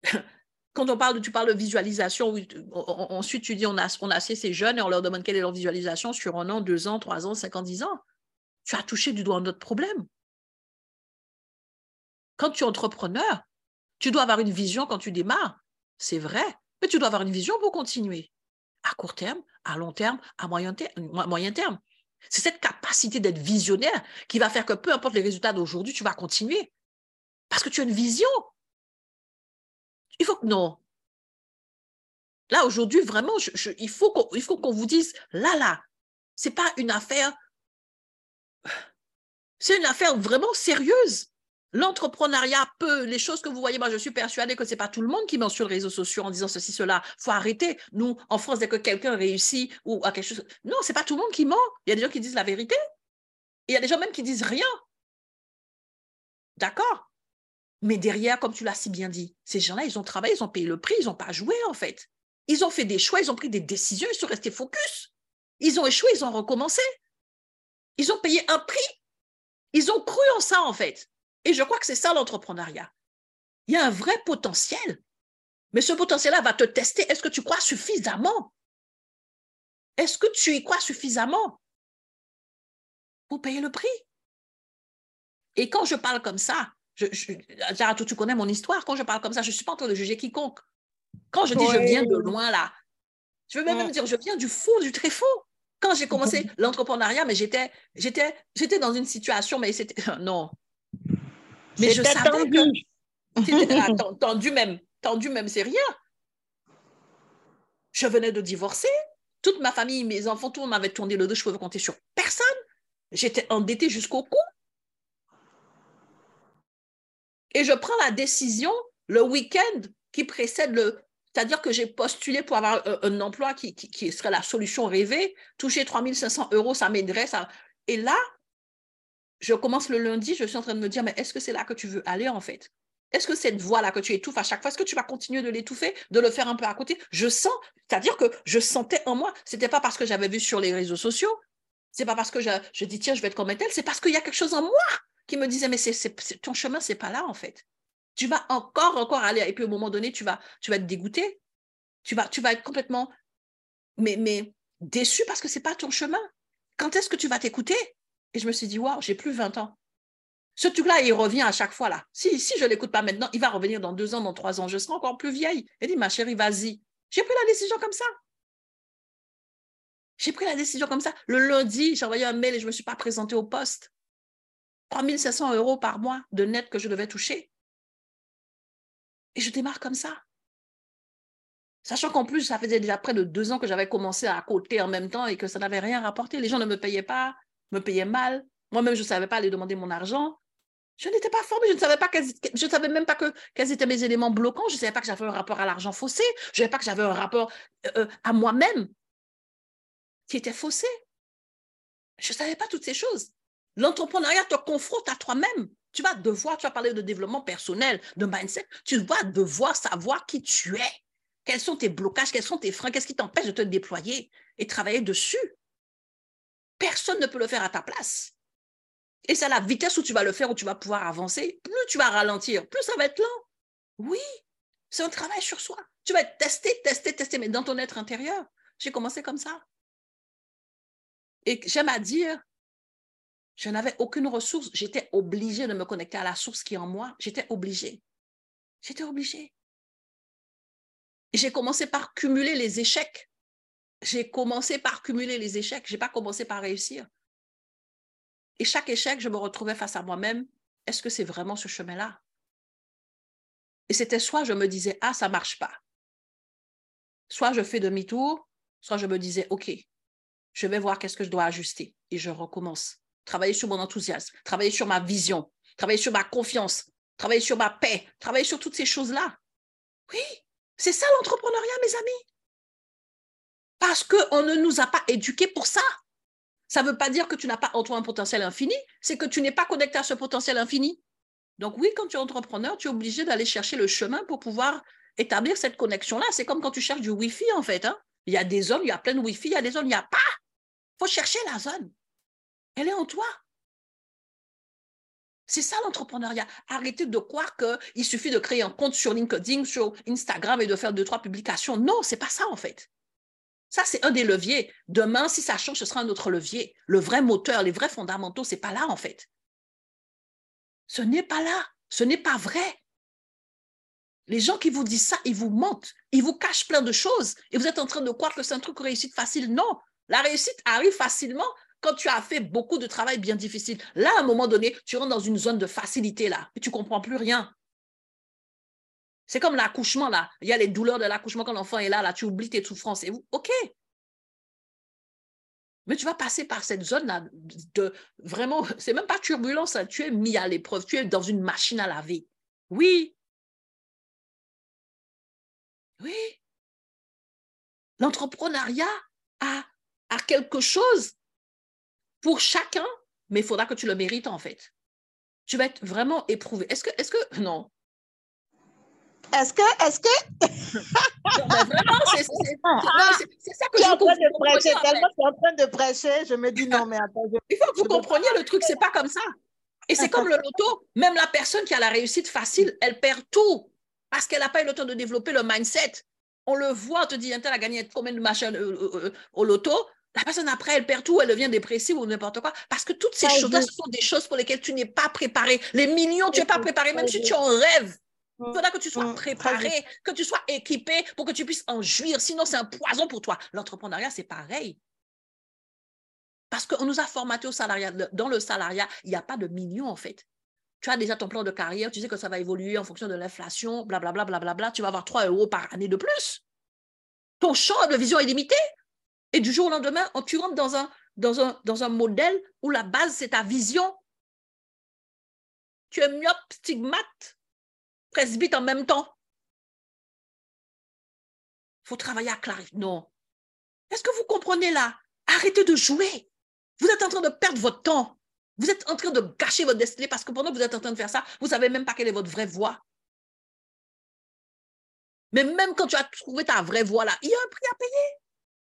Speaker 1: [laughs] quand on parle, tu parles de visualisation, ensuite tu dis on a, on a assez ces jeunes et on leur demande quelle est leur visualisation sur un an, deux ans, trois ans, cinq ans, dix ans. Tu as touché du doigt un autre problème. Quand tu es entrepreneur, tu dois avoir une vision quand tu démarres. C'est vrai, mais tu dois avoir une vision pour continuer. À court terme, à long terme, à moyen, terme. C'est cette capacité d'être visionnaire qui va faire que peu importe les résultats d'aujourd'hui, tu vas continuer. Parce que tu as une vision. Il faut que non. Là, aujourd'hui, vraiment, il faut qu'on vous dise, là, là, ce n'est pas une affaire, c'est une affaire vraiment sérieuse. L'entrepreneuriat peut, les choses que vous voyez, moi je suis persuadée que ce n'est pas tout le monde qui met sur les réseaux sociaux en disant ceci, cela. Il faut arrêter. Nous, en France, dès que quelqu'un réussit ou a quelque chose. Non, ce n'est pas tout le monde qui ment. Il y a des gens qui disent la vérité. il y a des gens même qui disent rien. D'accord? Mais derrière, comme tu l'as si bien dit, ces gens-là, ils ont travaillé, ils ont payé le prix, ils n'ont pas joué en fait. Ils ont fait des choix, ils ont pris des décisions, ils sont restés focus. Ils ont échoué, ils ont recommencé. Ils ont payé un prix. Ils ont cru en ça en fait. Et je crois que c'est ça l'entrepreneuriat. Il y a un vrai potentiel. Mais ce potentiel-là va te tester. Est-ce que tu crois suffisamment? Est-ce que tu y crois suffisamment pour payer le prix? Et quand je parle comme ça, je, tu connais mon histoire, quand je parle comme ça, je ne suis pas en train de juger quiconque. Quand je dis je viens de loin là, je veux même dire je viens du fond, du très fond. Quand j'ai commencé l'entrepreneuriat, mais j'étais, j'étais, j'étais dans une situation, mais c'était [laughs] non, mais je savais tendu. que [laughs] tendu même, tendu même, c'est rien. Je venais de divorcer. Toute ma famille, mes enfants, tout le monde m'avait tourné le dos. Je pouvais compter sur personne. J'étais endettée jusqu'au cou. Et je prends la décision le week-end qui précède le. C'est-à-dire que j'ai postulé pour avoir un, emploi qui, serait la solution rêvée. Toucher 3500 euros, ça m'aiderait. Ça... Et là, je commence le lundi, je suis en train de me dire, mais est-ce que c'est là que tu veux aller en fait? Est-ce que cette voix-là que tu étouffes à chaque fois, est-ce que tu vas continuer de l'étouffer, de le faire un peu à côté? Je sens, c'est-à-dire que je sentais en moi, ce n'était pas parce que j'avais vu sur les réseaux sociaux, c'est pas parce que je, dis, tiens, je vais être comme elle, c'est parce qu'il y a quelque chose en moi qui me disait, mais ton chemin, c'est pas là en fait. Tu vas encore, encore aller, et puis au moment donné, tu vas, tu vas être dégoûté, tu vas, tu vas être complètement mais, mais déçu parce que c'est pas ton chemin. Quand est-ce que tu vas t'écouter? Et je me suis dit, waouh, j'ai plus 20 ans. Ce truc-là, il revient à chaque fois là. Si, si je ne l'écoute pas maintenant, il va revenir dans deux ans, dans trois ans. Je serai encore plus vieille. Il dit, ma chérie, vas-y. J'ai pris la décision comme ça. J'ai pris la décision comme ça. Le lundi, j'ai envoyé un mail et je ne me suis pas présentée au poste. 3500 euros par mois de net que je devais toucher. Et je démarre comme ça. Sachant qu'en plus, ça faisait déjà près de deux ans que j'avais commencé à côté en même temps et que ça n'avait rien rapporté. Les gens ne me payaient pas, me payaient mal. Moi-même, je ne savais pas aller demander mon argent. Je n'étais pas formée, je ne savais pas même pas que, quels étaient mes éléments bloquants, je ne savais pas que j'avais un rapport à l'argent faussé, je ne savais pas que j'avais un rapport euh, euh, à moi-même qui était faussé. Je ne savais pas toutes ces choses. L'entrepreneuriat te confronte à toi-même. Tu vas devoir, tu vas parler de développement personnel, de mindset, tu vas devoir savoir qui tu es. Quels sont tes blocages, quels sont tes freins, qu'est-ce qui t'empêche de te déployer et travailler dessus. Personne ne peut le faire à ta place. Et c'est à la vitesse où tu vas le faire, où tu vas pouvoir avancer. Plus tu vas ralentir, plus ça va être lent. Oui, c'est un travail sur soi. Tu vas tester, tester, tester, mais dans ton être intérieur. J'ai commencé comme ça. Et j'aime à dire, je n'avais aucune ressource. J'étais obligée de me connecter à la source qui est en moi. J'étais obligée. J'étais obligée. J'ai commencé par cumuler les échecs j'ai commencé par cumuler les échecs, je n'ai pas commencé par réussir. Et chaque échec, je me retrouvais face à moi-même, est-ce que c'est vraiment ce chemin-là? Et c'était soit je me disais, ah, ça ne marche pas. Soit je fais demi-tour, soit je me disais, OK, je vais voir qu'est-ce que je dois ajuster. Et je recommence. Travailler sur mon enthousiasme, travailler sur ma vision, travailler sur ma confiance, travailler sur ma paix, travailler sur toutes ces choses-là. Oui, c'est ça l'entrepreneuriat, mes amis parce qu'on ne nous a pas éduqués pour ça. Ça ne veut pas dire que tu n'as pas en toi un potentiel infini, c'est que tu n'es pas connecté à ce potentiel infini. Donc oui, quand tu es entrepreneur, tu es obligé d'aller chercher le chemin pour pouvoir établir cette connexion-là. C'est comme quand tu cherches du Wi-Fi, en fait. Hein. Il y a des zones, il y a plein de Wi-Fi, il y a des zones, il n'y a pas. Il faut chercher la zone. Elle est en toi. C'est ça l'entrepreneuriat. Arrêtez de croire qu'il suffit de créer un compte sur LinkedIn, sur Instagram et de faire deux, trois publications. Non, c'est pas ça en fait. Ça, c'est un des leviers. Demain, si ça change, ce sera un autre levier. Le vrai moteur, les vrais fondamentaux, ce n'est pas là, en fait. Ce n'est pas là. Ce n'est pas vrai. Les gens qui vous disent ça, ils vous mentent. Ils vous cachent plein de choses. Et vous êtes en train de croire que c'est un truc réussite facile. Non. La réussite arrive facilement quand tu as fait beaucoup de travail bien difficile. Là, à un moment donné, tu rentres dans une zone de facilité, là, et tu ne comprends plus rien. C'est comme l'accouchement, là. Il y a les douleurs de l'accouchement quand l'enfant est là, là, tu oublies tes souffrances. Et OK. Mais tu vas passer par cette zone-là de vraiment, [laughs] c'est même pas turbulence, tu es mis à l'épreuve, tu es dans une machine à laver. Oui. Oui. L'entrepreneuriat a, a quelque chose pour chacun, mais il faudra que tu le mérites en fait. Tu vas être vraiment éprouvé. Est-ce que, est-ce que, non,
Speaker 2: est-ce que, est-ce que... [laughs]
Speaker 1: vraiment, c'est, ça que
Speaker 2: je en train de prêcher. Tellement tu es en train de prêcher, je me dis non, mais attends.
Speaker 1: Il faut que vous compreniez le truc, c'est pas comme ça. Et c'est comme le loto, même la personne qui a la réussite facile, elle perd tout parce qu'elle n'a pas eu le temps de développer le mindset. On le voit, on te dit, elle a gagné combien de machins euh, euh, euh, au loto? La personne après, elle perd tout, elle devient dépressive ou n'importe quoi. Parce que toutes ces choses-là, ce sont des choses pour lesquelles tu n'es pas préparé. Les millions, tu n'es pas préparé, même si tu en rêves. Il faudra que tu sois préparé, que tu sois équipé pour que tu puisses en jouir. Sinon, c'est un poison pour toi. L'entrepreneuriat, c'est pareil. Parce qu'on nous a formaté au salariat. Dans le salariat, il n'y a pas de millions, en fait. Tu as déjà ton plan de carrière, tu sais que ça va évoluer en fonction de l'inflation, blablabla, blablabla. Tu vas avoir 3 euros par année de plus. Ton champ de vision est limité. Et du jour au lendemain, tu rentres dans un, dans un, dans un modèle où la base, c'est ta vision. Tu es myope, stigmate, presbyte en même temps. Il faut travailler à clarifier. Non. Est-ce que vous comprenez là? Arrêtez de jouer. Vous êtes en train de perdre votre temps. Vous êtes en train de gâcher votre destinée parce que pendant que vous êtes en train de faire ça, vous ne savez même pas quelle est votre vraie voie. Mais même quand tu as trouvé ta vraie voie là, il y a un prix à payer.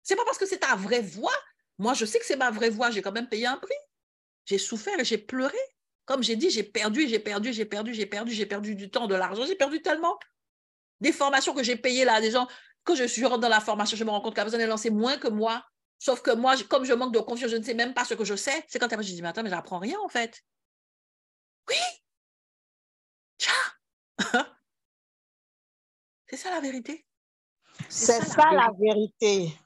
Speaker 1: C'est pas parce que c'est ta vraie voie. Moi, je sais que c'est ma vraie voie, j'ai quand même payé un prix. J'ai souffert et j'ai pleuré. Comme j'ai dit, j'ai perdu, j'ai perdu, j'ai perdu, j'ai perdu, j'ai perdu du temps, de l'argent, j'ai perdu tellement. Des formations que j'ai payées là, des gens, quand je suis rentre dans la formation, je me rends compte que la personne lancé moins que moi. Sauf que moi, comme je manque de confiance, je ne sais même pas ce que je sais. C'est quand je dis, mais attends, mais j'apprends rien en fait. Oui. Tiens. [laughs] C'est ça la vérité.
Speaker 2: C'est ça, la vérité.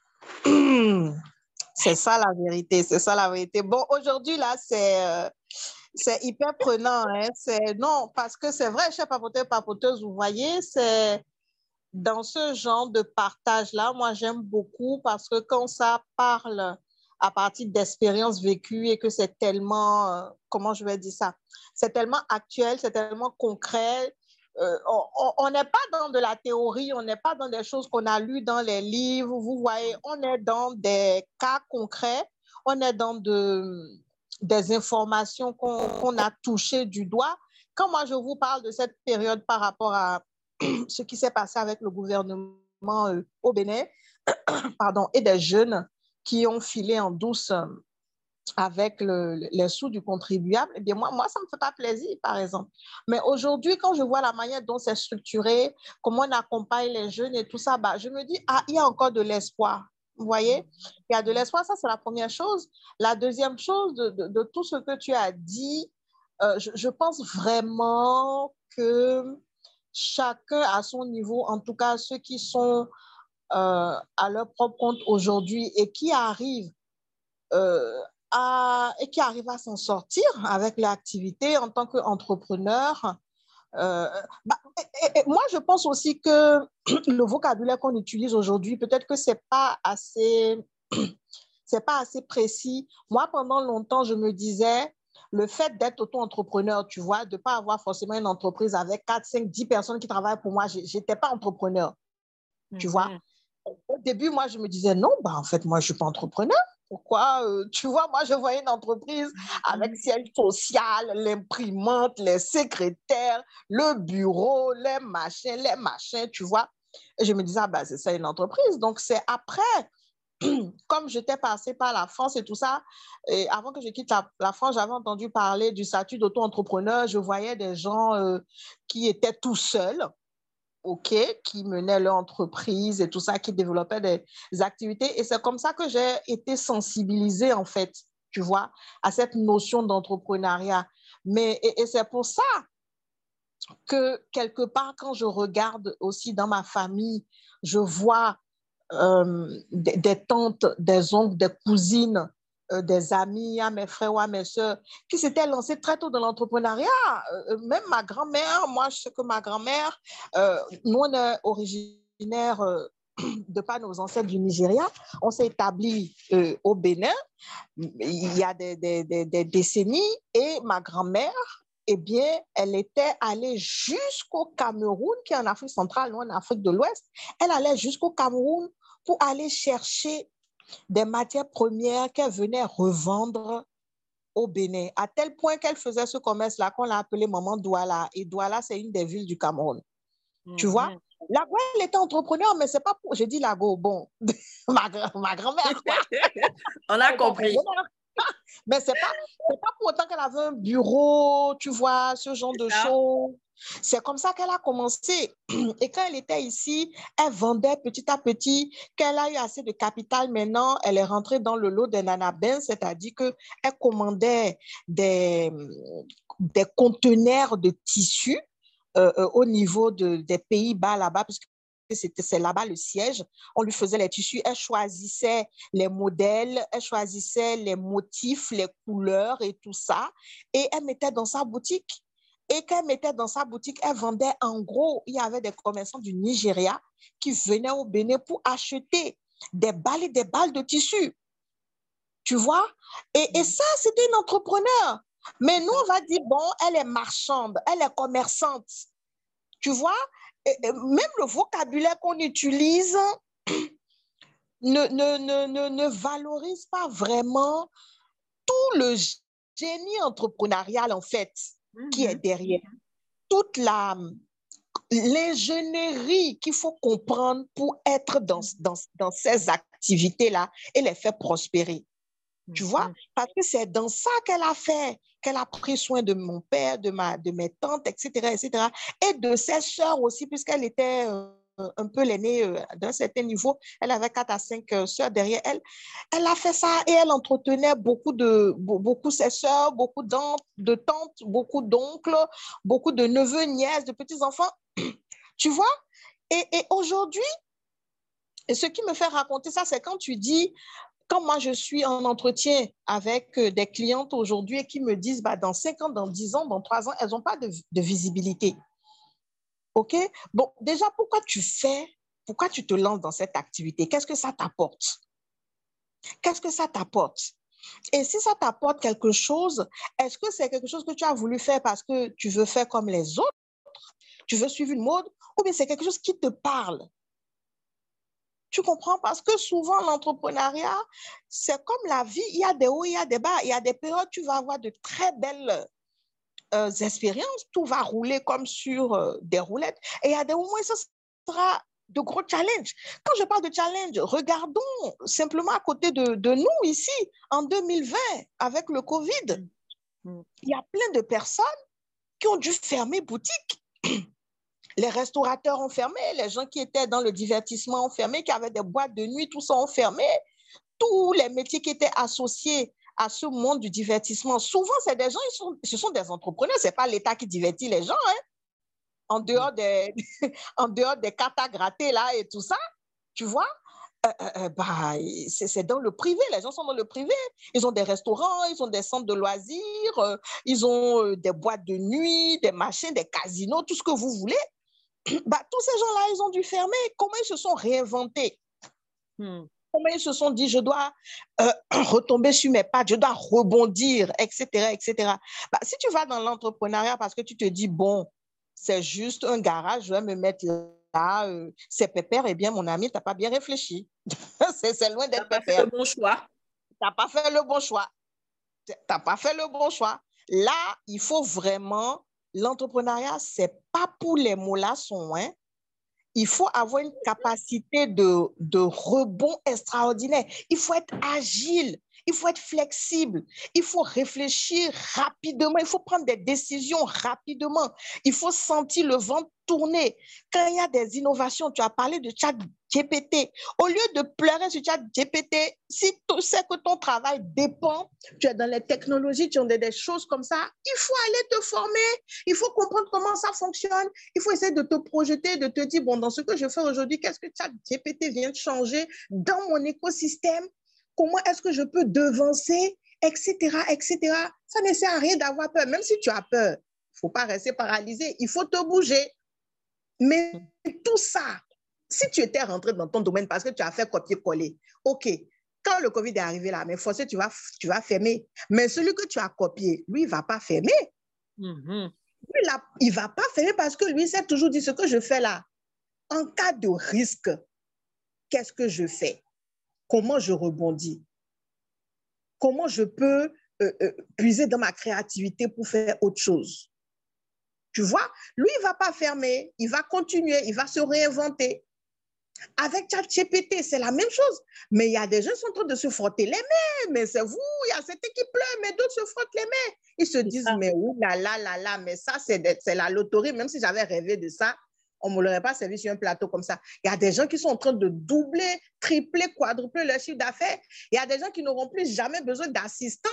Speaker 2: [clears throat] C'est ça la vérité. C'est ça la vérité. Bon, aujourd'hui, là, c'est. Euh, hyper prenant. Hein? Non, parce que c'est vrai, chef papoteur, papoteuse, vous voyez, c'est dans ce genre de partage-là, moi, j'aime beaucoup parce que quand ça parle à partir d'expériences vécues et que c'est tellement, euh, comment je vais dire ça, c'est tellement actuel, c'est tellement concret. Euh, on n'est pas dans de la théorie, on n'est pas dans des choses qu'on a lues dans les livres, vous voyez, on est dans des cas concrets, on est dans de, des informations qu'on a touchées du doigt. Quand moi je vous parle de cette période par rapport à [clears throat] ce qui s'est passé avec le gouvernement euh, au Bénin, [clears throat] pardon, et des jeunes qui ont filé en douce avec les sous du contribuable, eh bien moi, moi, ça ne me fait pas plaisir, par exemple. Mais aujourd'hui, quand je vois la manière dont c'est structuré, comment on accompagne les jeunes et tout ça, bah, je me dis, ah, il y a encore de l'espoir. Vous voyez, il y a de l'espoir, ça c'est la première chose. La deuxième chose de, tout ce que tu as dit, euh, je, pense vraiment que chacun à son niveau, en tout cas ceux qui sont euh, à leur propre compte aujourd'hui et qui arrivent euh, et qui arrivent à s'en sortir avec l'activité en tant qu'entrepreneur, euh, bah, moi, je pense aussi que [clears throat] le vocabulaire qu'on utilise aujourd'hui, peut-être que c'est pas assez, [clears throat] c'est pas assez précis. Moi, pendant longtemps, je me disais, le fait d'être auto-entrepreneur, tu vois, de ne pas avoir forcément une entreprise avec 4, 5, 10 personnes qui travaillent pour moi, je n'étais pas entrepreneur. Tu vois, mhm. au début, moi, je me disais, non, bah, en fait, moi, je ne suis pas entrepreneur. Pourquoi euh, Tu vois, moi, je voyais une entreprise avec siège social, l'imprimante, les secrétaires, le bureau, les machins, les machins, tu vois. Et je me disais, ah, ben, c'est ça une entreprise. Donc, c'est après, [clears throat] comme j'étais passée par la France et tout ça, et avant que je quitte la, France, j'avais entendu parler du statut d'auto-entrepreneur. Je voyais des gens euh, qui étaient tout seuls OK, qui menaient leur entreprise et tout ça, qui développaient des activités. Et c'est comme ça que j'ai été sensibilisée, en fait, tu vois, à cette notion d'entrepreneuriat. Mais, et, c'est pour ça que, quelque part, quand je regarde aussi dans ma famille, je vois euh, des, tantes, des oncles, des cousines des amis, à mes frères ou à mes soeurs qui s'étaient lancés très tôt dans l'entrepreneuriat. Euh, euh, même ma grand-mère, moi, je sais que ma grand-mère, nous, on est originaire [clears throat] de par nos ancêtres du Nigeria, on s'est établi euh, au Bénin il y a des, des, des, décennies et ma grand-mère, eh bien, elle était allée jusqu'au Cameroun, qui est en Afrique centrale, non en Afrique de l'Ouest. Elle allait jusqu'au Cameroun pour aller chercher des matières premières qu'elle venait revendre au Bénin, à tel point qu'elle faisait ce commerce-là qu'on l'a appelé Maman Douala. Et Douala, c'est une des villes du Cameroun. Tu vois? Mhm. Lago, elle était entrepreneur, mais c'est pas pour. Je dis Lago, bon, [laughs] ma, ma grand-mère. [laughs]
Speaker 1: On a compris. [laughs]
Speaker 2: mais c'est pas, pas pour autant qu'elle avait un bureau, tu vois, ce genre de choses. C'est comme ça qu'elle a commencé. [clears throat] Et quand elle était ici, elle vendait petit à petit. Qu'elle a eu assez de capital maintenant, elle est rentrée dans le lot des nanabins, c'est-à-dire qu'elle commandait des, des conteneurs de tissus euh, euh, au niveau de, des Pays-Bas là-bas, puisque c'est là-bas le siège. On lui faisait les tissus, elle choisissait les modèles, elle choisissait les motifs, les couleurs et tout ça, et elle mettait dans sa boutique. Et qu'elle mettait dans sa boutique, elle vendait en gros. Il y avait des commerçants du Nigeria qui venaient au Bénin pour acheter des balles et des balles de tissu. Tu vois? Et, et ça, c'était une entrepreneur. Mais nous, on va dire, bon, elle est marchande, elle est commerçante. Tu vois, même le vocabulaire qu'on utilise [clears throat] ne, ne, ne, valorise pas vraiment tout le génie entrepreneurial, en fait, qui est mhm. derrière. Toute la l'ingénierie qu'il faut comprendre pour être dans, dans, dans ces activités-là et les faire prospérer. Tu vois, parce que c'est dans ça qu'elle a fait, qu'elle a pris soin de mon père, de, ma, de mes tantes, etc., etc., et de ses sœurs aussi, puisqu'elle était euh, un peu l'aînée euh, d'un certain niveau. Elle avait quatre à cinq euh, sœurs derrière elle. Elle a fait ça et elle entretenait beaucoup de beaucoup ses sœurs, beaucoup de tantes, beaucoup d'oncles, beaucoup de neveux, nièces, de petits-enfants. [clears throat] tu vois? Et, et aujourd'hui, ce qui me fait raconter ça, c'est quand tu dis, quand moi je suis en entretien avec euh, des clientes aujourd'hui et qui me disent bah, dans 5 ans, dans 10 ans, dans 3 ans, elles n'ont pas de, visibilité. OK? Bon, déjà, pourquoi tu fais, pourquoi tu te lances dans cette activité? Qu'est-ce que ça t'apporte? Qu'est-ce que ça t'apporte? Et si ça t'apporte quelque chose, est-ce que c'est quelque chose que tu as voulu faire parce que tu veux faire comme les autres? Tu veux suivre une mode? Ou bien c'est quelque chose qui te parle? Tu comprends? Parce que souvent, l'entrepreneuriat, c'est comme la vie. Il y a des hauts, il y a des bas. Il y a des périodes, tu vas avoir de très belles euh, expériences. Tout va rouler comme sur euh, des roulettes. Et a des moments ça sera de gros challenges. Quand je parle de challenge, regardons simplement à côté de, de nous ici, en 2020, avec le COVID. Mm. Il y a plein de personnes qui ont dû fermer boutique [clears throat] les restaurateurs ont fermé, les gens qui étaient dans le divertissement ont fermé, qui avaient des boîtes de nuit, tout ça ont fermé. Tous les métiers qui étaient associés à ce monde du divertissement, souvent, c'est des gens, ils sont, ce sont des entrepreneurs, ce n'est pas l'État qui divertit les gens. Hein. En, dehors des, [laughs] en dehors des cartes là et tout ça, tu vois, euh, euh, euh, bah, c'est dans le privé, les gens sont dans le privé. Ils ont des restaurants, ils ont des centres de loisirs, ils ont des boîtes de nuit, des machines, des casinos, tout ce que vous voulez. [clears throat] bah, tous ces gens-là, ils ont dû fermer. Comment ils se sont réinventés? Hmm. Comment ils se sont dit, je dois euh, [clears throat] retomber sur mes pattes, je dois rebondir, etc., etc. Bah, si tu vas dans l'entrepreneuriat parce que tu te dis, bon, c'est juste un garage, je vais me mettre là, euh, c'est pépère, eh bien, mon ami, tu n'as pas bien réfléchi. [laughs] c'est loin d'être pépère. Tu n'as pas fait
Speaker 1: le bon choix.
Speaker 2: Tu n'as pas fait le bon choix. Tu n'as pas fait le bon choix. Là, il faut vraiment l'entrepreneuriat, c'est pas pour les mollassons. Hein. Il faut avoir une capacité de, rebond extraordinaire. Il faut être agile. Il faut être flexible. Il faut réfléchir rapidement. Il faut prendre des décisions rapidement. Il faut sentir le vent tourner. Quand il y a des innovations, tu as parlé de chat GPT. Au lieu de pleurer sur chat GPT, si tu sais que ton travail dépend, tu es dans les technologies, tu as des, choses comme ça, il faut aller te former. Il faut comprendre comment ça fonctionne. Il faut essayer de te projeter, de te dire, bon, dans ce que je fais aujourd'hui, qu'est-ce que chat GPT vient de changer dans mon écosystème? Comment est-ce que je peux devancer, etc., etc. Ça ne sert à rien d'avoir peur. Même si tu as peur, il ne faut pas rester paralysé. Il faut te bouger. Mais tout ça, si tu étais rentré dans ton domaine parce que tu as fait copier-coller, OK, quand le Covid est arrivé là, mais forcé, tu vas, tu vas fermer. Mais celui que tu as copié, lui, il ne va pas fermer.
Speaker 1: Mhm.
Speaker 2: Lui, là, il ne va pas fermer parce que lui, s'est toujours dit ce que je fais là. En cas de risque, qu'est-ce que je fais? Comment je rebondis? Comment je peux euh, euh, puiser dans ma créativité pour faire autre chose? Tu vois, lui, il ne va pas fermer, il va continuer, il va se réinventer. Avec ChatGPT, c'est la même chose. Mais il y a des gens qui sont en train de se frotter les mains. Mais c'est vous, il y a cette équipe-là, mais d'autres se frottent les mains. Ils se disent, mais ouh là là là là, mais ça, c'est la loterie. Même si j'avais rêvé de ça, on ne me l'aurait pas servi sur un plateau comme ça. Il y a des gens qui sont en train de doubler, tripler, quadrupler leur chiffre d'affaires. Il y a des gens qui n'auront plus jamais besoin d'assistants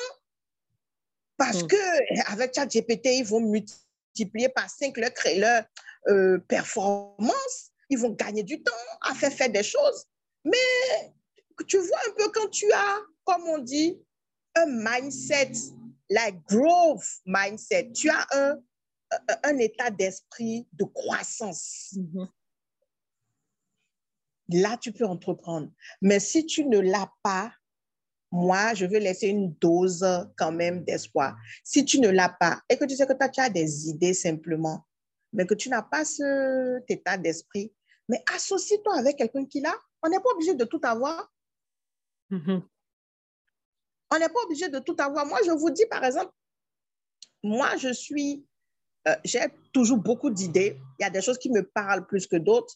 Speaker 2: parce qu'avec hmm. que avec ChatGPT, ils vont multiplier par 5 leur, leur euh, performance ils vont gagner du temps à faire faire des choses. Mais tu vois un peu quand tu as, comme on dit, un mindset, like growth mindset, tu as un, un état d'esprit de croissance. Mm-hmm. Là, tu peux entreprendre. Mais si tu ne l'as pas, moi, je veux laisser une dose quand même d'espoir. Si tu ne l'as pas et que tu sais que tu as des idées simplement, mais que tu n'as pas cet état d'esprit, mais associe-toi avec quelqu'un qui l'a. On n'est pas obligé de tout avoir. Mm-hmm. On n'est pas obligé de tout avoir. Moi, je vous dis, par exemple, moi, je suis, euh, j'ai toujours beaucoup d'idées. Il y a des choses qui me parlent plus que d'autres.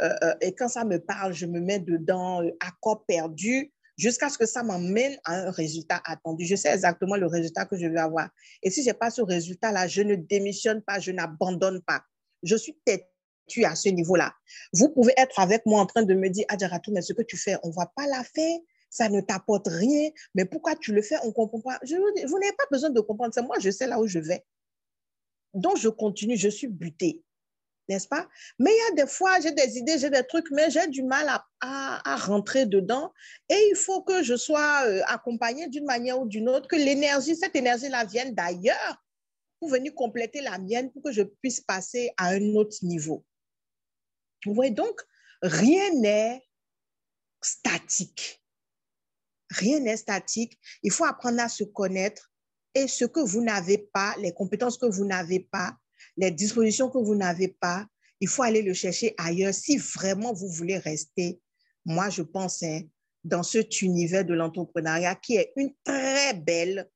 Speaker 2: Euh, euh, et quand ça me parle, je me mets dedans à corps perdu jusqu'à ce que ça m'emmène à un résultat attendu. Je sais exactement le résultat que je veux avoir. Et si je n'ai pas ce résultat-là, je ne démissionne pas, je n'abandonne pas. Je suis têtue à ce niveau-là. Vous pouvez être avec moi en train de me dire, Adjaratou, mais ce que tu fais, on ne va pas la faire, ça ne t'apporte rien, mais pourquoi tu le fais, on ne comprend pas. Je, vous n'avez pas besoin de comprendre, c'est moi, je sais là où je vais. Donc, je continue, je suis butée n'est-ce pas? Mais il y a des fois, j'ai des idées, j'ai des trucs, mais j'ai du mal à, rentrer dedans. Et il faut que je sois euh, accompagnée d'une manière ou d'une autre, que l'énergie, cette énergie-là vienne d'ailleurs pour venir compléter la mienne, pour que je puisse passer à un autre niveau. Vous voyez, donc, rien n'est statique. Rien n'est statique. Il faut apprendre à se connaître et ce que vous n'avez pas, les compétences que vous n'avez pas, les dispositions que vous n'avez pas, il faut aller le chercher ailleurs si vraiment vous voulez rester, moi je pense, hein, dans cet univers de l'entrepreneuriat qui est une très belle,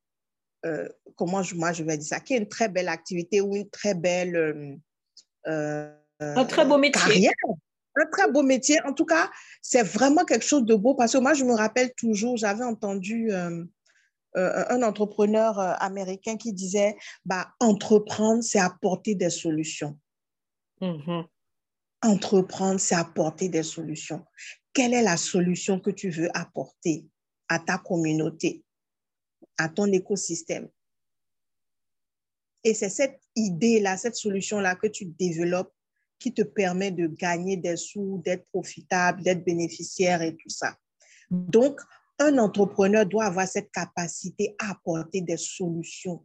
Speaker 2: euh, comment je, moi je vais dire ça, qui est une très belle activité ou une très belle... Euh,
Speaker 1: euh, un très beau métier. Carrière.
Speaker 2: Un très beau métier. En tout cas, c'est vraiment quelque chose de beau parce que moi, je me rappelle toujours, j'avais entendu euh, un entrepreneur euh, américain qui disait bah, entreprendre, c'est apporter des solutions. Mm-hmm. Entreprendre, c'est apporter des solutions. Quelle est la solution que tu veux apporter à ta communauté, à ton écosystème? Et c'est cette idée-là, cette solution-là que tu développes qui te permet de gagner des sous, d'être profitable, d'être bénéficiaire et tout ça. Donc, un entrepreneur doit avoir cette capacité à apporter des solutions.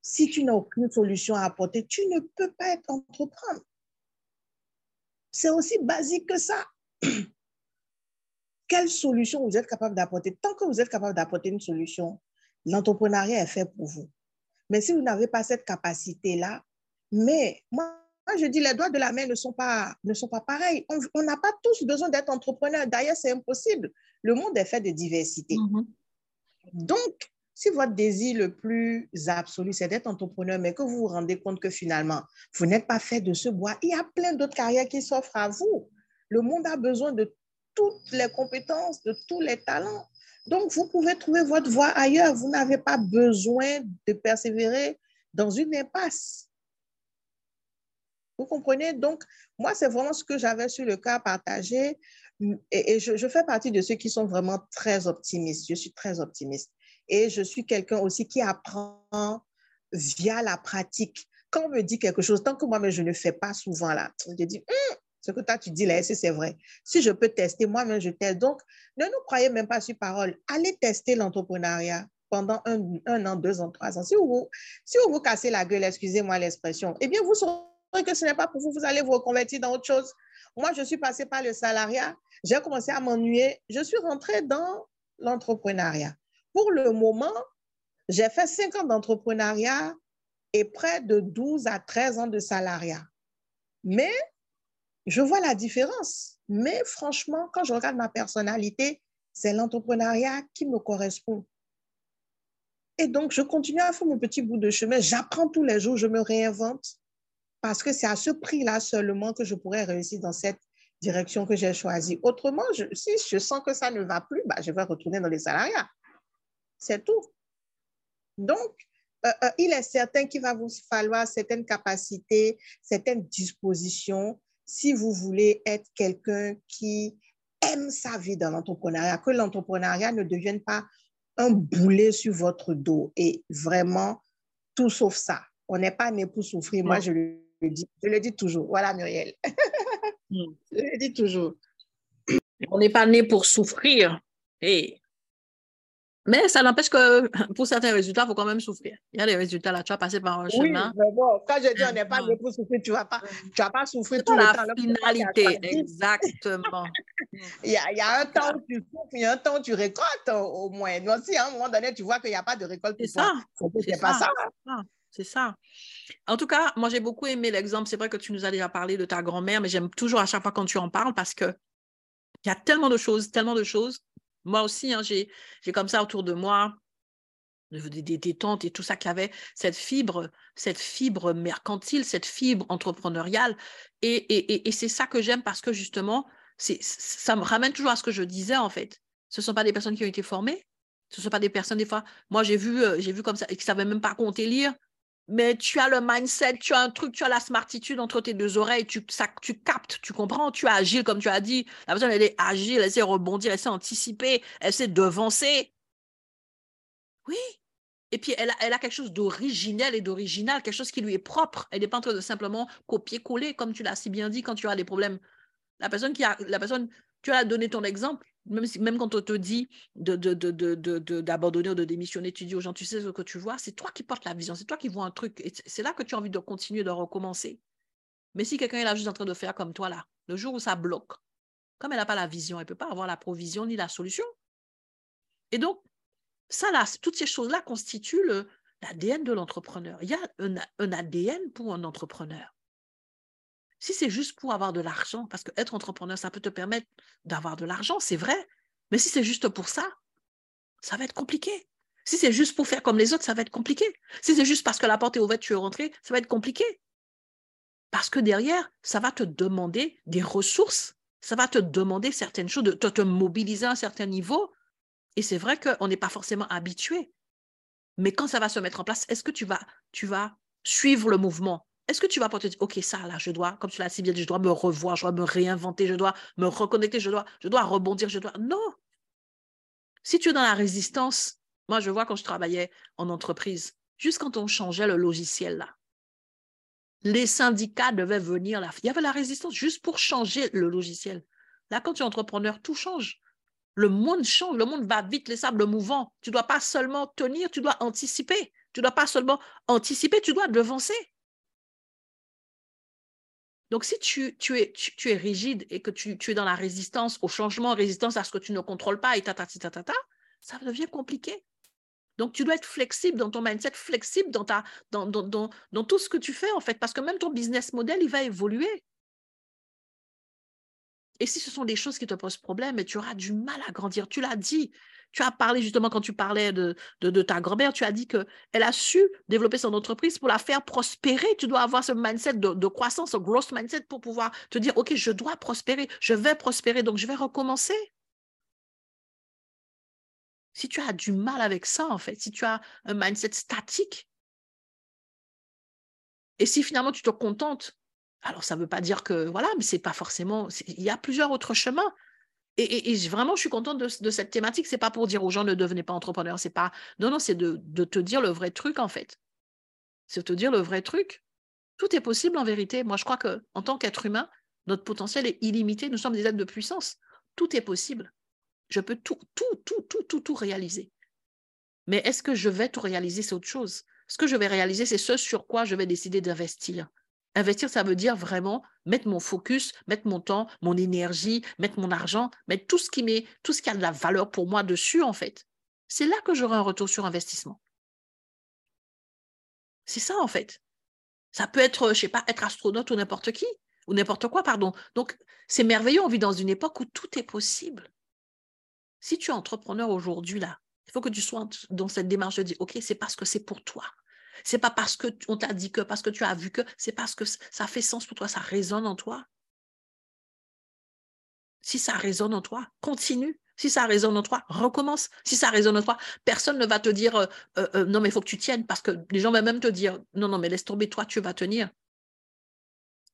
Speaker 2: Si tu n'as aucune solution à apporter, tu ne peux pas être entrepreneur. C'est aussi basique que ça. [clears throat] Quelle solution vous êtes capable d'apporter? Tant que vous êtes capable d'apporter une solution, l'entrepreneuriat est fait pour vous. Mais si vous n'avez pas cette capacité-là, mais moi, je dis les doigts de la main ne sont pas, ne sont pas pareils. On n'a pas tous besoin d'être entrepreneur. D'ailleurs, c'est impossible. Le monde est fait de diversité. Mm-hmm. Donc, si votre désir le plus absolu, c'est d'être entrepreneur, mais que vous vous rendez compte que finalement, vous n'êtes pas fait de ce bois, il y a plein d'autres carrières qui s'offrent à vous. Le monde a besoin de toutes les compétences, de tous les talents. Donc, vous pouvez trouver votre voie ailleurs. Vous n'avez pas besoin de persévérer dans une impasse. Vous comprenez? Donc, moi, c'est vraiment ce que j'avais sur le cas partagé. Et, je, fais partie de ceux qui sont vraiment très optimistes. Je suis très optimiste. Et je suis quelqu'un aussi qui apprend via la pratique. Quand on me dit quelque chose, tant que moi-même, je ne fais pas souvent là, je dis, hum, ce que toi, tu dis là, c'est vrai? Si je peux tester, moi-même, je teste. Donc, ne nous croyez même pas sur parole. Allez tester l'entrepreneuriat pendant un, an, deux ans, trois ans. Si vous, si vous vous cassez la gueule, excusez-moi l'expression, eh bien, vous saurez que ce n'est pas pour vous, vous allez vous reconvertir dans autre chose. Moi, je suis passée par le salariat, j'ai commencé à m'ennuyer, je suis rentrée dans l'entrepreneuriat. Pour le moment, j'ai fait cinq ans d'entrepreneuriat et près de 12 à 13 ans de salariat. Mais je vois la différence. Mais franchement, quand je regarde ma personnalité, c'est l'entrepreneuriat qui me correspond. Et donc, je continue à faire mon petit bout de chemin. J'apprends tous les jours, je me réinvente parce que c'est à ce prix-là seulement que je pourrais réussir dans cette direction que j'ai choisie. Autrement, si je sens que ça ne va plus, bah, je vais retourner dans les salariats. C'est tout. Donc, euh, euh, il est certain qu'il va vous falloir certaines capacités, certaines dispositions si vous voulez être quelqu'un qui aime sa vie dans l'entrepreneuriat, que l'entrepreneuriat ne devienne pas un boulet sur votre dos et vraiment tout sauf ça. On n'est pas né pour souffrir. Moi, je le dis, je le dis toujours. Voilà, Muriel. [laughs] Hmm. je le dis toujours.
Speaker 1: On n'est pas né pour souffrir. Mais ça n'empêche que pour certains résultats, il faut quand même souffrir. Il y a des résultats là, tu vas passer par un chemin.
Speaker 2: Mais bon, quand je dis on n'est pas né pour souffrir, tu ne vas, pas, tu vas pas souffrir tout
Speaker 1: le
Speaker 2: temps.
Speaker 1: La finalité, exactement. [laughs]
Speaker 2: il, y a, il y, a, un temps où tu souffres, il y a un temps où tu récoltes au moins. Donc, si à un moment donné, tu vois qu'il n'y a pas de récolte,
Speaker 1: c'est ça. C'est pas ça. C'est ça. En tout cas, moi, j'ai beaucoup aimé l'exemple. C'est vrai que tu nous as déjà parlé de ta grand-mère, mais j'aime toujours à chaque fois quand tu en parles parce que il y a tellement de choses, tellement de choses moi aussi, hein, j'ai comme ça autour de moi des, des, tantes et tout ça qui avait cette fibre, cette fibre mercantile, cette fibre entrepreneuriale. Et, et, et c'est ça que j'aime parce que justement, ça me ramène toujours à ce que je disais en fait. Ce ne sont pas des personnes qui ont été formées. Ce ne sont pas des personnes, des fois, moi j'ai vu, euh, j'ai vu comme ça, et qui ne savaient même pas compter lire mais tu as le mindset, tu as un truc, tu as la smartitude entre tes deux oreilles, tu, ça, tu captes, tu comprends, tu es agile, comme tu as dit. La personne, elle est agile, elle sait rebondir, elle sait anticiper, elle sait devancer. Oui. Et puis, elle a, elle a quelque chose d'originel et d'original, quelque chose qui lui est propre. Elle n'est pas en train de simplement copier-coller, comme tu l'as si bien dit, quand tu as des problèmes. La personne qui a, la personne, tu as donné ton exemple, même, quand on te dit d'abandonner ou de démissionner, tu dis aux gens, tu sais ce que tu vois, c'est toi qui portes la vision, c'est toi qui vois un truc. Et c'est là que tu as envie de continuer, de recommencer. Mais si quelqu'un est là juste en train de faire comme toi, là, le jour où ça bloque, comme elle n'a pas la vision, elle ne peut pas avoir la provision ni la solution. Et donc, ça, là, toutes ces choses-là constituent l'ADN de l'entrepreneur. Il y a un ADN pour un entrepreneur. Si c'est juste pour avoir de l'argent, parce qu'être entrepreneur, ça peut te permettre d'avoir de l'argent, c'est vrai. Mais si c'est juste pour ça, ça va être compliqué. Si c'est juste pour faire comme les autres, ça va être compliqué. Si c'est juste parce que la porte est ouverte, tu es rentré, ça va être compliqué. Parce que derrière, ça va te demander des ressources, ça va te demander certaines choses, de te, mobiliser à un certain niveau. Et c'est vrai qu'on n'est pas forcément habitué. Mais quand ça va se mettre en place, est-ce que tu vas, tu vas suivre le mouvement? Est-ce que tu vas pas te dire, OK, ça, là, je dois, comme tu l'as si bien dit, je dois me revoir, je dois me réinventer, je dois me reconnecter, je dois, je dois rebondir, je dois. Non. Si tu es dans la résistance, moi, je vois quand je travaillais en entreprise, juste quand on changeait le logiciel, là, les syndicats devaient venir là. Il y avait la résistance juste pour changer le logiciel. Là, quand tu es entrepreneur, tout change. Le monde change, le monde va vite, les sables mouvants. Tu ne dois pas seulement tenir, tu dois anticiper. Tu ne dois pas seulement anticiper, tu dois devancer. Donc, si tu, es, rigide et que tu, es dans la résistance au changement, résistance à ce que tu ne contrôles pas, et ta, ta, ta, ta, ça devient compliqué. Donc, tu dois être flexible dans ton mindset, flexible dans, ta, dans, dans, dans, tout ce que tu fais, en fait, parce que même ton business model, il va évoluer. Et si ce sont des choses qui te posent problème, tu auras du mal à grandir. Tu l'as dit, tu as parlé justement quand tu parlais de, ta grand-mère, tu as dit qu'elle a su développer son entreprise pour la faire prospérer. Tu dois avoir ce mindset de, croissance, ce growth mindset pour pouvoir te dire, OK, je dois prospérer, je vais prospérer, donc je vais recommencer. Si tu as du mal avec ça, en fait, si tu as un mindset statique, et si finalement tu te contentes, alors ça ne veut pas dire que, voilà, mais c'est pas forcément, il y a plusieurs autres chemins. Et, vraiment, je suis contente de, cette thématique. C'est pas pour dire aux gens ne devenez pas entrepreneurs. C'est pas. Non, non, c'est de, te dire le vrai truc en fait. C'est te dire le vrai truc. Tout est possible en vérité. Moi, je crois que en tant qu'être humain, notre potentiel est illimité. Nous sommes des êtres de puissance. Tout est possible. Je peux tout, tout, tout, tout, tout, tout réaliser. Mais est-ce que je vais tout réaliser? C'est autre chose. Ce que je vais réaliser, c'est ce sur quoi je vais décider d'investir. Investir, ça veut dire vraiment mettre mon focus, mettre mon temps, mon énergie, mettre mon argent, mettre tout ce qui met, tout ce qui a de la valeur pour moi dessus, en fait. C'est là que j'aurai un retour sur investissement. C'est ça, en fait. Ça peut être, je sais pas, être astronaute ou n'importe qui, ou n'importe quoi, pardon. Donc, c'est merveilleux, on vit dans une époque où tout est possible. Si tu es entrepreneur aujourd'hui, là, il faut que tu sois dans cette démarche de dire, OK, c'est parce que c'est pour toi. C'est pas parce que on t'a dit que, parce que tu as vu que, c'est parce que ça fait sens pour toi, ça résonne en toi. Si ça résonne en toi, continue. Si ça résonne en toi, recommence. Si ça résonne en toi, personne ne va te dire euh, euh, euh, non, mais il faut que tu tiennes parce que les gens vont même te dire non, non, mais laisse tomber, toi, tu vas tenir.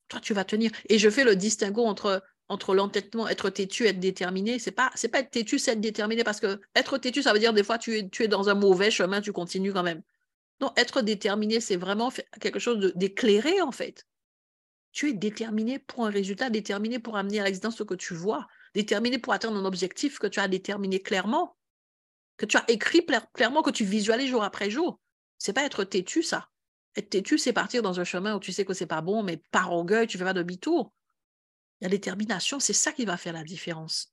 Speaker 1: Toi, tu vas tenir. Et je fais le distinguo entre, entre l'entêtement, être têtu, être déterminé. C'est pas, c'est pas être têtu, c'est être déterminé parce que être têtu, ça veut dire des fois tu es, tu es dans un mauvais chemin, tu continues quand même. Non, être déterminé, c'est vraiment quelque chose d'éclairé en fait. Tu es déterminé pour un résultat, déterminé pour amener à l'existence ce que tu vois, déterminé pour atteindre un objectif que tu as déterminé clairement, que tu as écrit clairement, que tu visualises jour après jour. C'est pas être têtu, ça. Être têtu, c'est partir dans un chemin où tu sais que c'est pas bon, mais par orgueil, tu fais pas demi-tour. La détermination, c'est ça qui va faire la différence.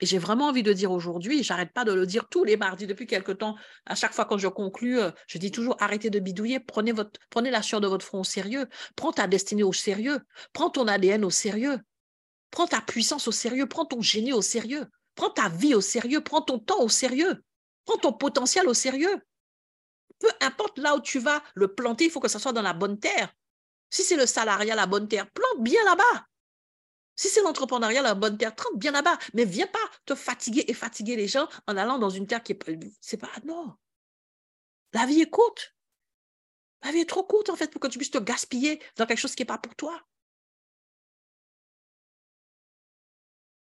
Speaker 1: Et j'ai vraiment envie de dire aujourd'hui, j'arrête pas de le dire tous les mardis depuis quelque temps, à chaque fois quand je conclue, euh, je dis toujours arrêtez de bidouiller, prenez, la sueur de votre front au sérieux, prends ta destinée au sérieux, prends ton ADN au sérieux, prends ta puissance au sérieux, prends ton génie au sérieux, prends ta vie au sérieux, prends ton temps au sérieux, prends ton potentiel au sérieux. Peu importe là où tu vas le planter, il faut que ça soit dans la bonne terre. Si c'est le salariat, la bonne terre, plante bien là-bas. Si c'est l'entrepreneuriat, la bonne terre, trente bien là-bas. Mais viens pas te fatiguer et fatiguer les gens en allant dans une terre qui est. C'est pas. Non. La vie est courte. La vie est trop courte, en fait, pour que tu puisses te gaspiller dans quelque chose qui n'est pas pour toi.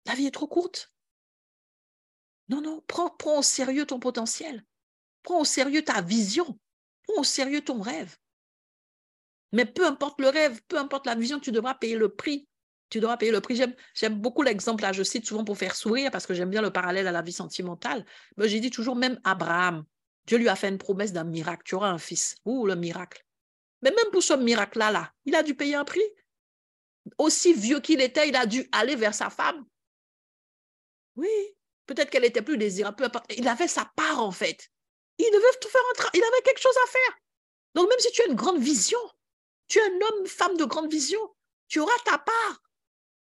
Speaker 1: La vie est trop courte. Non, non, prends au sérieux ton potentiel. Prends au sérieux ta vision. Prends au sérieux ton rêve. Mais peu importe le rêve, peu importe la vision, tu devras payer le prix tu dois payer le prix. J'aime beaucoup l'exemple, là, je cite souvent pour faire sourire parce que j'aime bien le parallèle à la vie sentimentale. Mais j'ai dit toujours, même Abraham, Dieu lui a fait une promesse d'un miracle. Tu auras un fils. Ouh, le miracle. Mais même pour ce miracle-là, là, il a dû payer un prix. Aussi vieux qu'il était, il a dû aller vers sa femme. Oui, peut-être qu'elle était plus désirable. Il avait sa part, en fait. Il devait tout faire en Il avait quelque chose à faire. Donc, même si tu as une grande vision, tu es un homme, femme de grande vision, tu auras ta part.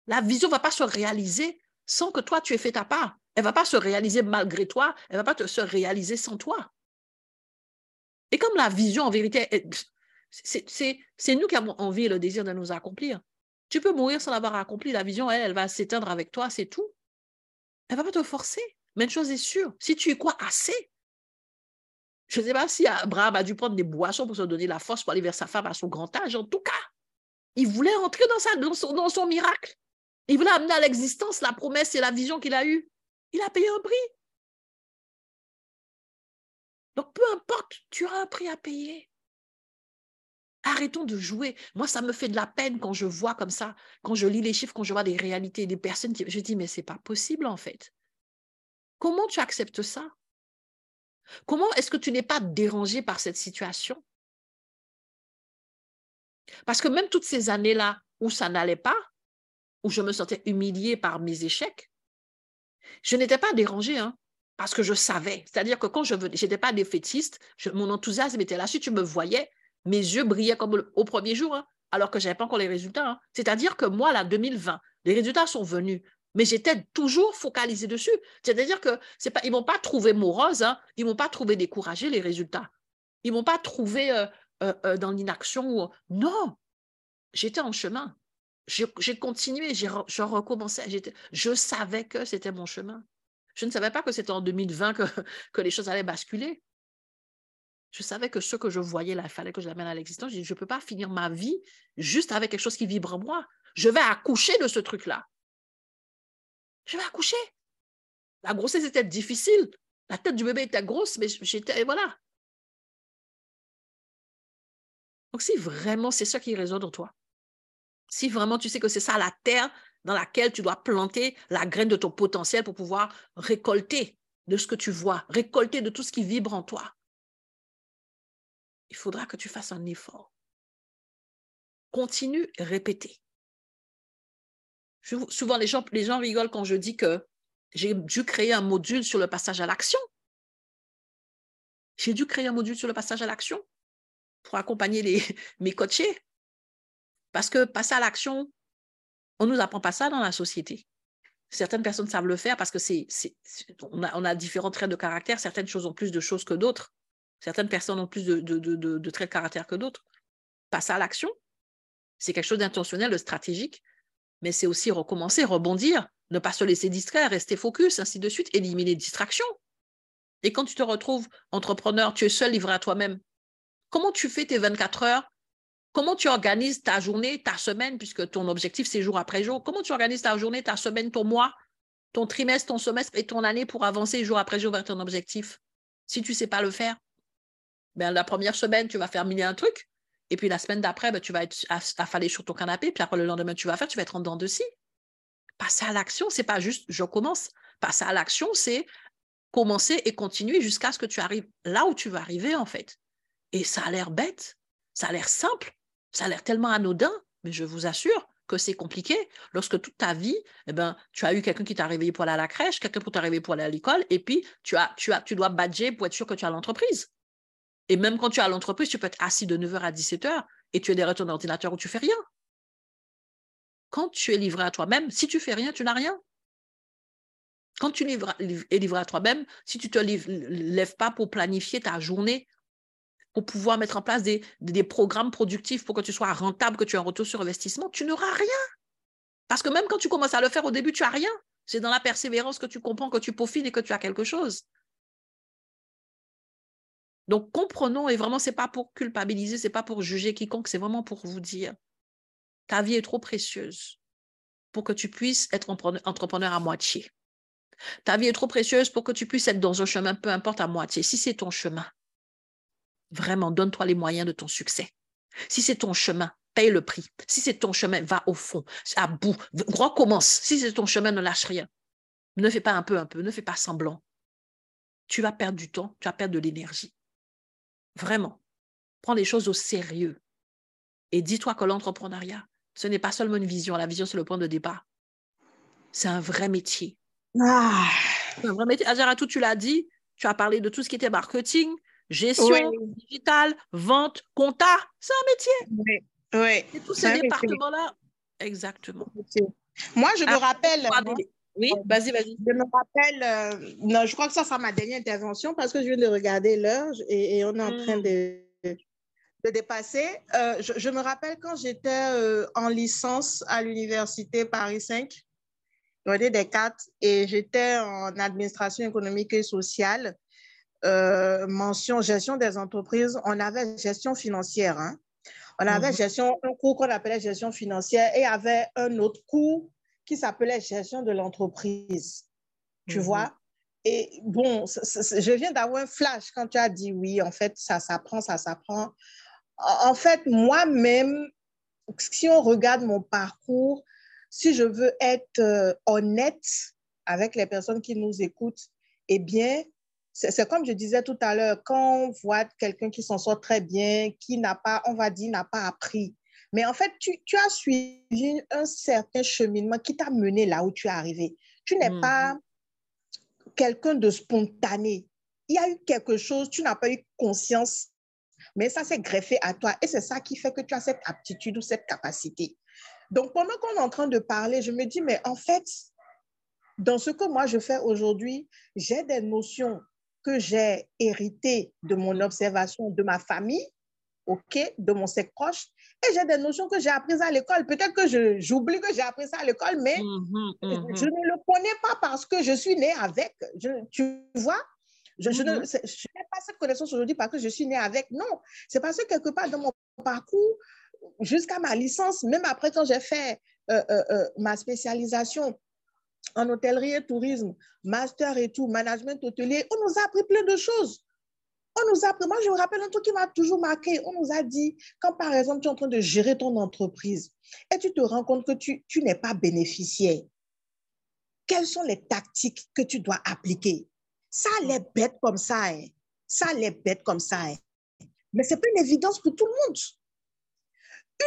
Speaker 1: La vision ne va pas se réaliser sans que toi, tu aies fait ta part. Elle ne va pas se réaliser malgré toi. Elle ne va pas se réaliser sans toi. Et comme la vision, en vérité, c'est nous qui avons envie et le désir de nous accomplir. Tu peux mourir sans l'avoir accompli. La vision, elle, elle va s'éteindre avec toi, c'est tout. Elle ne va pas te forcer. Mais une chose est sûre, si tu y crois assez, je ne sais pas si Abraham a dû prendre des boissons pour se donner la force pour aller vers sa femme à son grand âge. En tout cas, il voulait rentrer dans, sa, dans son miracle. Il voulait amener à l'existence la promesse et la vision qu'il a eue. Il a payé un prix. Donc, peu importe, tu as un prix à payer. Arrêtons de jouer. Moi, ça me fait de la peine quand je vois comme ça, quand je lis les chiffres, quand je vois des réalités, des personnes qui... Je dis, mais c'est pas possible en fait. Comment tu acceptes ça? Comment est-ce que tu n'es pas dérangé par cette situation? Parce que même toutes ces années-là où ça n'allait pas, où je me sentais humiliée par mes échecs, je n'étais pas dérangée, hein, parce que je savais. C'est-à-dire que quand je venais, je n'étais pas défaitiste, mon enthousiasme était là. Si tu me voyais, mes yeux brillaient comme au premier jour, hein, alors que je n'avais pas encore les résultats. Hein. C'est-à-dire que moi, là, 2020, les résultats sont venus, mais j'étais toujours focalisée dessus. C'est-à-dire que c'est pas, ils m'ont pas trouvé morose, hein, ils m'ont pas trouvé découragée les résultats. Ils m'ont pas trouvé euh, euh, euh, dans l'inaction. Non, j'étais en chemin j'ai continué, je recommençais. Je savais que c'était mon chemin. Je ne savais pas que c'était en 2020 que, [laughs] que, les choses allaient basculer. Je savais que ce que je voyais là, il fallait que je l'amène à l'existence. Je ne peux pas finir ma vie juste avec quelque chose qui vibre en moi. Je vais accoucher de ce truc-là. Je vais accoucher. La grossesse était difficile. La tête du bébé était grosse, mais j'étais. Voilà. Donc, si vraiment c'est ça qui résonne en toi, si vraiment tu sais que c'est ça la terre dans laquelle tu dois planter la graine de ton potentiel pour pouvoir récolter de ce que tu vois, récolter de tout ce qui vibre en toi, il faudra que tu fasses un effort. Continue, répéter. Souvent, les gens, rigolent quand je dis que j'ai dû créer un module sur le passage à l'action. J'ai dû créer un module sur le passage à l'action pour accompagner les, [laughs] mes coachés. Parce que passer à l'action, on ne nous apprend pas ça dans la société. Certaines personnes savent le faire parce que c'est, on, a, différents traits de caractère. Certaines choses ont plus de choses que d'autres. Certaines personnes ont plus de traits de caractère que d'autres. Passer à l'action, c'est quelque chose d'intentionnel, de stratégique, mais c'est aussi recommencer, rebondir, ne pas se laisser distraire, rester focus, ainsi de suite, éliminer les distractions. Et quand tu te retrouves entrepreneur, tu es seul livré à toi-même. Comment tu fais tes 24 heures Comment tu organises ta journée, ta semaine, puisque ton objectif, c'est jour après jour? Comment tu organises ta journée, ta semaine, ton mois, ton trimestre, ton semestre et ton année pour avancer jour après jour vers ton objectif? Si tu ne sais pas le faire, ben, la première semaine, tu vas faire un truc. Et puis la semaine d'après, ben, tu vas être affalé sur ton canapé. Puis après, le lendemain, tu vas faire, tu vas être en dedans de si. Passer à l'action, c'est pas juste je commence. Passer à l'action, c'est commencer et continuer jusqu'à ce que tu arrives là où tu vas arriver, en fait. Et ça a l'air bête, ça a l'air simple, ça a l'air tellement anodin, mais je vous assure que c'est compliqué lorsque toute ta vie, eh ben, tu as eu quelqu'un qui t'a réveillé pour aller à la crèche, quelqu'un pour t'arriver pour aller à l'école, et puis tu, as, tu, as, tu dois badger pour être sûr que tu as l'entreprise. Et même quand tu as l'entreprise, tu peux être assis de 9h à 17h et tu es derrière ton ordinateur où tu fais rien. Quand tu es livré à toi-même, si tu fais rien, tu n'as rien. Quand tu es livré à toi-même, si tu ne te lèves pas pour planifier ta journée, pour pouvoir mettre en place des, programmes productifs pour que tu sois rentable, que tu aies un retour sur investissement, tu n'auras rien. Parce que même quand tu commences à le faire au début, tu n'as rien. C'est dans la persévérance que tu comprends, que tu peaufines et que tu as quelque chose. Donc comprenons, et vraiment, ce n'est pas pour culpabiliser, ce n'est pas pour juger quiconque, c'est vraiment pour vous dire, ta vie est trop précieuse pour que tu puisses être entrepreneur à moitié. Ta vie est trop précieuse pour que tu puisses être dans un chemin, peu importe à moitié. Si c'est ton chemin, Vraiment, donne-toi les moyens de ton succès. Si c'est ton chemin, paye le prix. Si c'est ton chemin, va au fond, à bout, recommence. Si c'est ton chemin, ne lâche rien. Ne fais pas un peu, un peu, ne fais pas semblant. Tu vas perdre du temps, tu vas perdre de l'énergie. Vraiment, prends les choses au sérieux. Et dis-toi que l'entrepreneuriat, ce n'est pas seulement une vision. La vision, c'est le point de départ. C'est un vrai métier. Ah. Un vrai métier. Azaratou, tu l'as dit, tu as parlé de tout ce qui était marketing, gestion digitale, vente, compta, c'est un métier.
Speaker 2: Oui. oui.
Speaker 1: Et tous ces départements-là, exactement.
Speaker 2: Moi, je me rappelle.
Speaker 1: Oui, vas-y, vas-y.
Speaker 2: Je me rappelle, euh, non, je crois que ça sera ma dernière intervention parce que je viens de regarder l'heure et, on est en train hmm. de, de dépasser. Euh, je, me rappelle quand j'étais euh, en licence à l'université Paris 5, des quatre, et j'étais en administration économique et sociale. Euh, mention gestion des entreprises, on avait gestion financière. Hein. On avait mhm. gestion, un cours qu'on appelait gestion financière et il y avait un autre cours qui s'appelait gestion de l'entreprise. Tu mhm. vois? Et bon, je viens d'avoir un flash quand tu as dit oui, en fait, ça s'apprend, ça s'apprend. En fait, moi-même, si on regarde mon parcours, si je veux être euh, honnête avec les personnes qui nous écoutent, eh bien, c'est comme je disais tout à l'heure, quand on voit quelqu'un qui s'en sort très bien, qui n'a pas, on va dire, n'a pas appris. Mais en fait, tu, tu, as suivi un certain cheminement qui t'a mené là où tu es arrivé. Tu n'es mm. pas quelqu'un de spontané. Il y a eu quelque chose, tu n'as pas eu conscience, mais ça s'est greffé à toi. Et c'est ça qui fait que tu as cette aptitude ou cette capacité. Donc, pendant qu'on est en train de parler, je me dis, mais en fait, dans ce que moi je fais aujourd'hui, j'ai des notions que j'ai hérité de mon observation de ma famille, ok, de mon cercle proche, et j'ai des notions que j'ai apprises à l'école. Peut-être que j'oublie que j'ai appris ça à l'école, mais mmh mmh je ne le connais pas parce que je suis née avec. tu vois, je, je n'ai pas cette connaissance aujourd'hui parce que je suis née avec. Non, c'est parce que quelque part dans mon parcours, jusqu'à ma licence, même après quand j'ai fait euh, euh, euh, ma spécialisation en hôtellerie et tourisme, master et tout, management hôtelier, on nous a appris plein de choses. On nous a appris, moi je me rappelle un truc qui m'a toujours marqué, on nous a dit, quand par exemple tu es en train de gérer ton entreprise et tu te rends compte que tu, tu n'es pas bénéficiaire, quelles sont les tactiques que tu dois appliquer? Ça les bête comme ça, hein. ça les bête comme ça. Hein. Mais ce n'est pas une évidence pour tout le monde.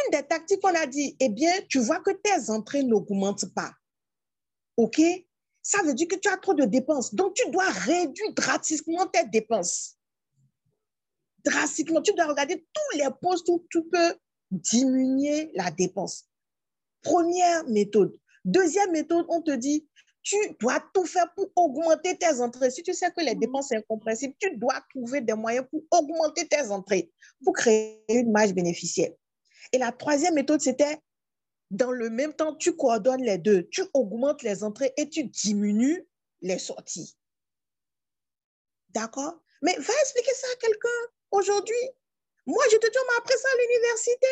Speaker 2: une des tactiques qu'on a dit, eh bien, tu vois que tes entrées n'augmentent pas. OK? Ça veut dire que tu as trop de dépenses. Donc, tu dois réduire drastiquement tes dépenses. Drastiquement. Tu dois regarder tous les postes où tu peux diminuer la dépense. Première méthode. Deuxième méthode, on te dit, tu dois tout faire pour augmenter tes entrées. Si tu sais que les dépenses sont incompréhensibles, tu dois trouver des moyens pour augmenter tes entrées, pour créer une marge bénéficiaire. Et la troisième méthode, c'était dans le même temps, tu coordonnes les deux. Tu augmentes les entrées et tu diminues les sorties. D'accord? Mais va expliquer ça à quelqu'un aujourd'hui. Moi, je te dis, on m'a appris ça à l'université.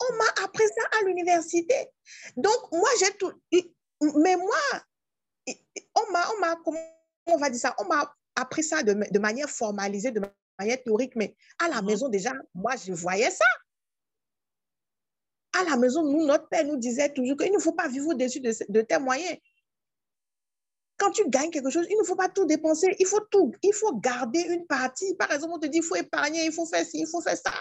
Speaker 2: On m'a appris ça à l'université. Donc, moi, j'ai tout. Mais moi, on m'a, on m'a, comment on va dire ça? On m'a appris ça de, de manière formalisée, de manière théorique, mais à la mhm. maison, déjà, moi, je voyais ça à la maison, nous, notre père nous disait toujours qu'il ne faut pas vivre au-dessus de, tes moyens. Quand tu gagnes quelque chose, il ne faut pas tout dépenser, il faut tout, il faut garder une partie. Par exemple, on te dit, il faut épargner, il faut faire ci, il faut faire ça.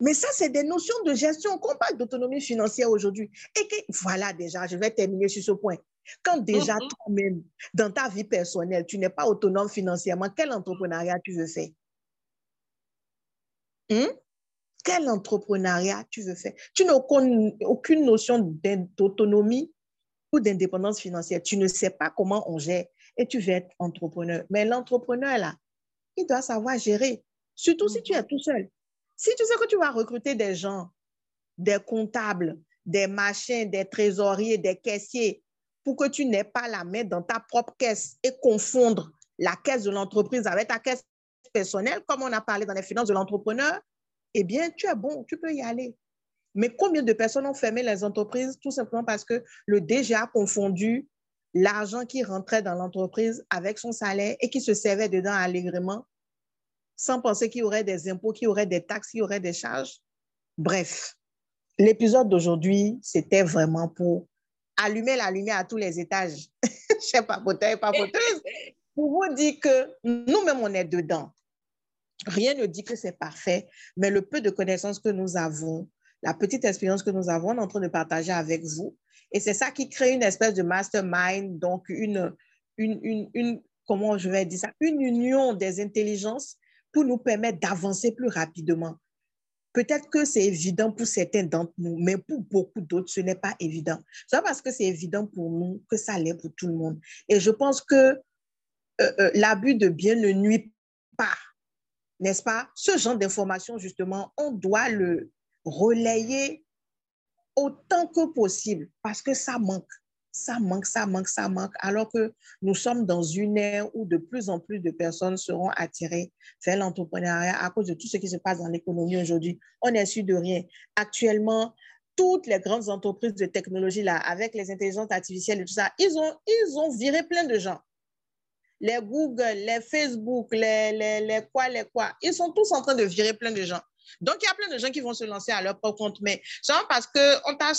Speaker 2: Mais ça, c'est des notions de gestion. Qu'on parle d'autonomie financière aujourd'hui. Et que, voilà, déjà, je vais terminer sur ce point. Quand déjà, mm-hmm. toi-même, dans ta vie personnelle, tu n'es pas autonome financièrement, quel entrepreneuriat tu veux faire? Hmm? Quel entrepreneuriat tu veux faire? Tu n'as aucune, notion d'autonomie ou d'indépendance financière. Tu ne sais pas comment on gère et tu veux être entrepreneur. Mais l'entrepreneur, là, il doit savoir gérer, surtout si tu es tout seul. Si tu sais que tu vas recruter des gens, des comptables, des machins, des trésoriers, des caissiers, pour que tu n'aies pas la main dans ta propre caisse et confondre la caisse de l'entreprise avec ta caisse personnelle, comme on a parlé dans les finances de l'entrepreneur, eh bien, tu es bon, tu peux y aller. Mais combien de personnes ont fermé les entreprises tout simplement parce que le DG a confondu l'argent qui rentrait dans l'entreprise avec son salaire et qui se servait dedans allègrement sans penser qu'il y aurait des impôts, qu'il y aurait des taxes, qu'il y aurait des charges? Bref, l'épisode d'aujourd'hui, c'était vraiment pour allumer la lumière à tous les étages. [laughs] Je pas papoteur pas [laughs] papoteuse, pour vous dire que nous-mêmes, on est dedans. Rien ne dit que c'est parfait, mais le peu de connaissances que nous avons, la petite expérience que nous avons, on est en train de partager avec vous. Et c'est ça qui crée une espèce de mastermind, donc une, une, une, comment je vais dire ça, une union des intelligences pour nous permettre d'avancer plus rapidement. Peut-être que c'est évident pour certains d'entre nous, mais pour beaucoup d'autres, ce n'est pas évident. C'est parce que c'est évident pour nous que ça l'est pour tout le monde. Et je pense que euh, euh, l'abus de bien ne nuit pas n'est-ce pas? Ce genre d'information, justement, on doit le relayer autant que possible parce que ça manque. Ça manque, ça manque, ça manque, alors que nous sommes dans une ère où de plus en plus de personnes seront attirées vers l'entrepreneuriat à cause de tout ce qui se passe dans l'économie aujourd'hui. On n'est sûr de rien. Actuellement, toutes les grandes entreprises de technologie, là, avec les intelligences artificielles et tout ça, ils ont, ils ont viré plein de gens les Google, les Facebook, les, les, les quoi, les quoi, ils sont tous en train de virer plein de gens. Donc, il y a plein de gens qui vont se lancer à leur propre compte, mais seulement parce qu'on t'a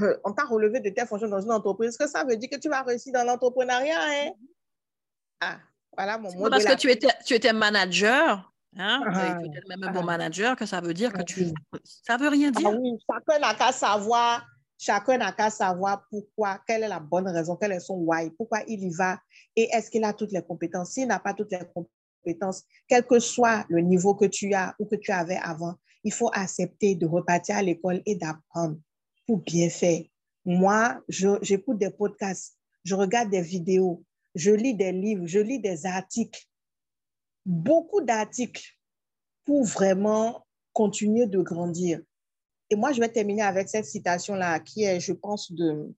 Speaker 2: euh, on t'a relevé de tes fonctions dans une entreprise, que ça veut dire que tu vas réussir dans l'entrepreneuriat. Hein? Ah, voilà mon mot.
Speaker 1: Parce que tu étais, tu étais manager, hein? Ah, tu étais même un bon ah. manager, que ça veut dire que tu. Ça veut rien dire.
Speaker 2: Ah oui, chacun n'a qu'à savoir Chacun n'a qu'à savoir pourquoi, quelle est la bonne raison, quel est son why, pourquoi il y va et est-ce qu'il a toutes les compétences. S'il n'a pas toutes les compétences, quel que soit le niveau que tu as ou que tu avais avant, il faut accepter de repartir à l'école et d'apprendre pour bien faire. Moi, j'écoute des podcasts, je regarde des vidéos, je lis des livres, je lis des articles, beaucoup d'articles pour vraiment continuer de grandir. Et moi, je vais terminer avec cette citation-là, qui est, je pense, de,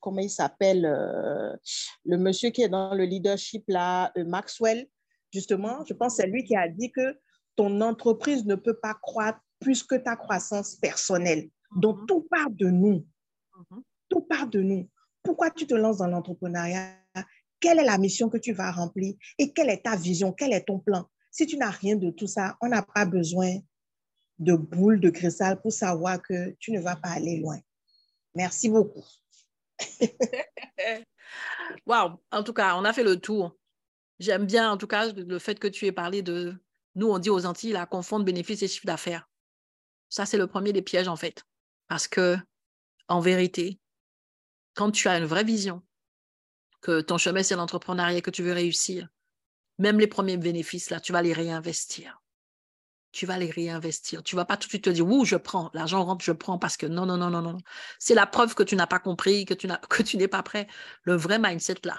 Speaker 2: comment il s'appelle, euh, le monsieur qui est dans le leadership, là, euh, Maxwell, justement. Je pense que c'est lui qui a dit que ton entreprise ne peut pas croître plus que ta croissance personnelle. Donc, mhm. tout part de nous. Mhm. Tout part de nous. Pourquoi tu te lances dans l'entrepreneuriat? Quelle est la mission que tu vas remplir? Et quelle est ta vision? Quel est ton plan? Si tu n'as rien de tout ça, on n'a pas besoin de boule de cristal pour savoir que tu ne vas pas aller loin. Merci beaucoup. [laughs]
Speaker 1: wow, en tout cas, on a fait le tour. J'aime bien, en tout cas, le fait que tu aies parlé de, nous, on dit aux Antilles, la confondre bénéfice et chiffre d'affaires. Ça, c'est le premier des pièges, en fait. Parce que, en vérité, quand tu as une vraie vision, que ton chemin, c'est l'entrepreneuriat, que tu veux réussir, même les premiers bénéfices, là, tu vas les réinvestir. Tu vas les réinvestir. Tu vas pas tout de suite te dire, ouh, je prends, l'argent rentre, je prends, parce que non, non, non, non, non. C'est la preuve que tu n'as pas compris, [laughs] que tu n'es pas prêt. Le vrai mindset, là.